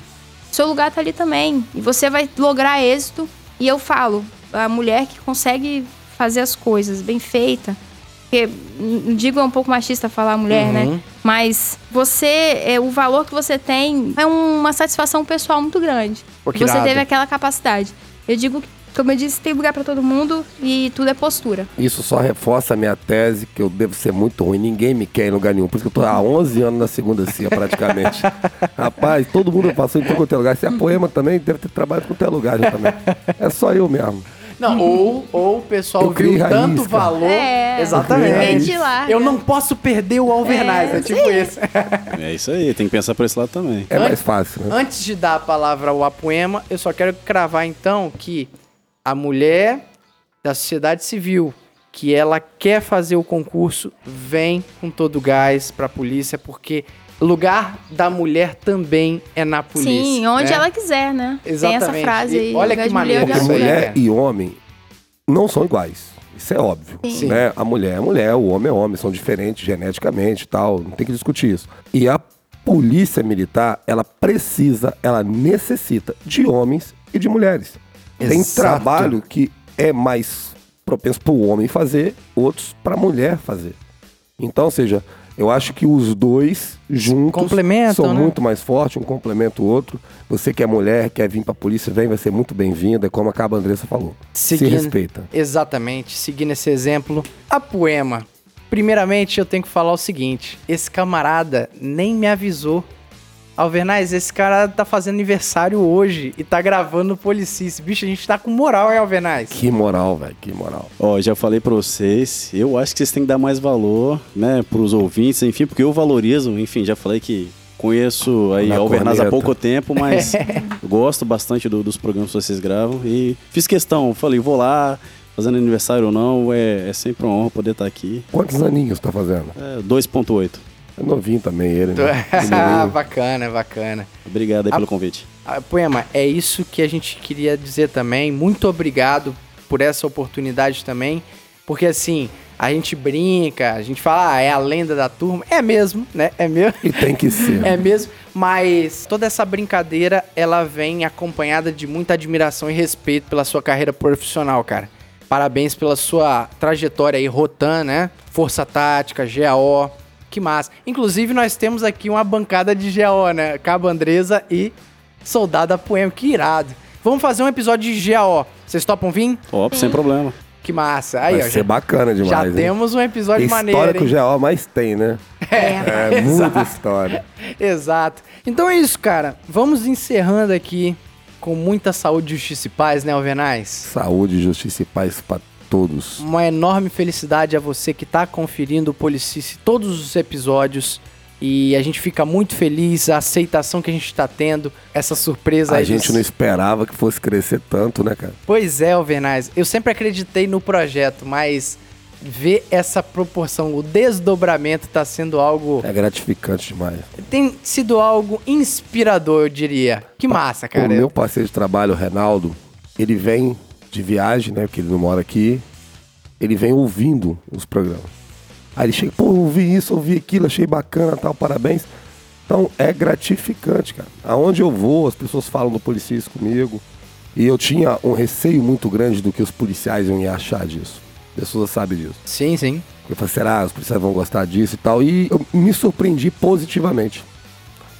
seu lugar tá ali também. E você vai lograr êxito. E eu falo, a mulher que consegue fazer as coisas bem feita, Porque, não digo é um pouco machista falar mulher, Uhum. né? Mas você, é, o valor que você tem é uma satisfação pessoal muito grande. Pô, que você teve aquela capacidade. Eu digo, como eu disse, tem lugar pra todo mundo e tudo é postura. Isso só reforça a minha tese que eu devo ser muito ruim. Ninguém me quer em lugar nenhum. Por isso que eu tô há 11 anos na segunda CIA, praticamente. (laughs) Rapaz, todo mundo passou em todo é lugar. Se é poema também, deve ter trabalhado em qualquer lugar já também. É só eu mesmo. Não, ou, ou o pessoal Eu viu raiz, tanto cara. valor. É, Exatamente. larga. Eu não posso perder o Alvernais, É, é, tipo isso. (laughs) É isso aí, tem que pensar por esse lado também. É mais fácil, né? Antes de dar a palavra ao Apoema, eu só quero cravar então que a mulher da sociedade civil que ela quer fazer o concurso vem com todo o gás pra polícia, porque lugar da mulher também é na polícia. Sim, onde né? ela quiser, né? Tem essa Exatamente. frase E aí. olha que de maneiro mulher, aí, mulher cara. e homem não são iguais. Isso é óbvio. Sim. Né? A mulher é mulher, o homem é homem, são diferentes geneticamente e tal. Não tem que discutir isso. E a polícia militar, ela precisa, ela necessita de homens e de mulheres. Tem Exato. trabalho que é mais propenso para o homem fazer, outros para a mulher fazer. Então, ou seja, eu acho que os dois juntos são né? muito mais fortes, um complementa o outro. Você que é mulher, quer vir pra polícia, vem, vai ser muito bem-vinda, é como a Caba Andressa falou. Se Seguindo- respeita. Exatamente, seguindo esse exemplo. A Poema. Primeiramente, eu tenho que falar o seguinte: esse camarada nem me avisou. Alvernais, esse cara tá fazendo aniversário hoje e tá gravando o Policice. Bicho, a gente tá com moral, hein, Alvernais? Que moral, velho, que moral. Ó, já falei pra vocês, eu acho que vocês têm que dar mais valor, né, pros ouvintes, enfim, porque eu valorizo, enfim, já falei que conheço aí Na Alvernaz há corneta. pouco tempo, mas (laughs) gosto bastante do- dos programas que vocês gravam e fiz questão, falei, vou lá, fazendo aniversário ou não, é, é sempre uma honra poder estar aqui. Quantos aninhos tá fazendo? É, 2.8. É novinho também ele, né? (laughs) ah, bacana, bacana. Obrigado aí A- pelo convite. Ah, Poema, é isso que a gente queria dizer também. Muito obrigado por essa oportunidade também. Porque assim, a gente brinca, a gente fala, ah, é a lenda da turma. É mesmo, né? É mesmo. E tem que ser. (laughs) É mesmo, mas toda essa brincadeira, ela vem acompanhada de muita admiração e respeito pela sua carreira profissional, cara. Parabéns pela sua trajetória aí, Rotan, né? Força Tática, GAO, que massa. Inclusive, nós temos aqui uma bancada de GAO, né? Cabo Andresa e Soldada Poema, que irado. Vamos fazer um episódio de GAO. Vocês topam vir? Ó, sem problema. Que massa. Aí, Vai ó, ser já, bacana demais. já hein? temos um episódio História maneiro, que o? GO mais tem, né? (laughs) É. É (laughs) muita história. Exato. Então é isso, cara. Vamos encerrando aqui com muita saúde, justiça e paz, né, Alvenaz? Saúde, justiça e paz pra todos. Uma enorme felicidade a você que tá conferindo o Policice todos os episódios. E a gente fica muito feliz, a aceitação que a gente tá tendo, essa surpresa A gente dos- não esperava que fosse crescer tanto, né, cara? Pois é, Alvernaz. Eu sempre acreditei no projeto, mas ver essa proporção, o desdobramento tá sendo algo. É gratificante demais. Tem sido algo inspirador, eu diria. Que massa, cara. O meu parceiro de trabalho, o Reinaldo, ele vem de viagem, né? Porque ele não mora aqui. Ele vem ouvindo os programas. Aí ele chega, pô, ouvi isso, ouvi aquilo, achei bacana, tal, parabéns. Então é gratificante, cara. Aonde eu vou, as pessoas falam do policiais comigo. E eu tinha um receio muito grande do que os policiais iam achar disso. As pessoas sabem disso. Sim, sim. Eu falei, será? Os policiais vão gostar disso e tal. E eu me surpreendi positivamente.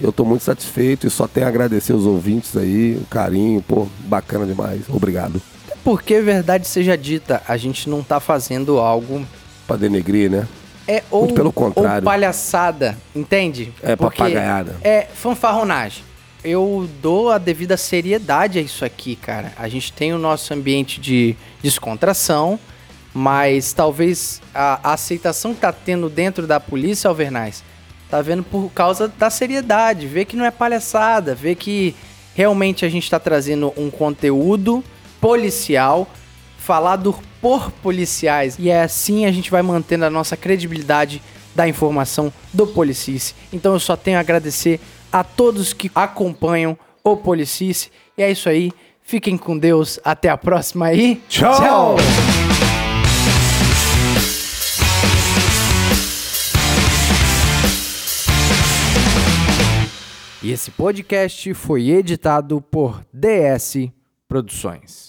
Eu tô muito satisfeito e só tenho a agradecer os ouvintes aí, o carinho, pô, bacana demais. Obrigado. Porque, verdade seja dita, a gente não tá fazendo algo. Pra denegrir, né? É ou, Muito pelo contrário. ou palhaçada, entende? É Porque papagaiada. É fanfarronagem. Eu dou a devida seriedade a isso aqui, cara. A gente tem o nosso ambiente de descontração, mas talvez a, a aceitação que tá tendo dentro da polícia, Alvernais, tá vendo por causa da seriedade. Ver que não é palhaçada, ver que realmente a gente tá trazendo um conteúdo policial falado por policiais. E é assim a gente vai mantendo a nossa credibilidade da informação do Policice. Então eu só tenho a agradecer a todos que acompanham o Policice. E é isso aí. Fiquem com Deus. Até a próxima aí. Tchau! E esse podcast foi editado por DS Produções.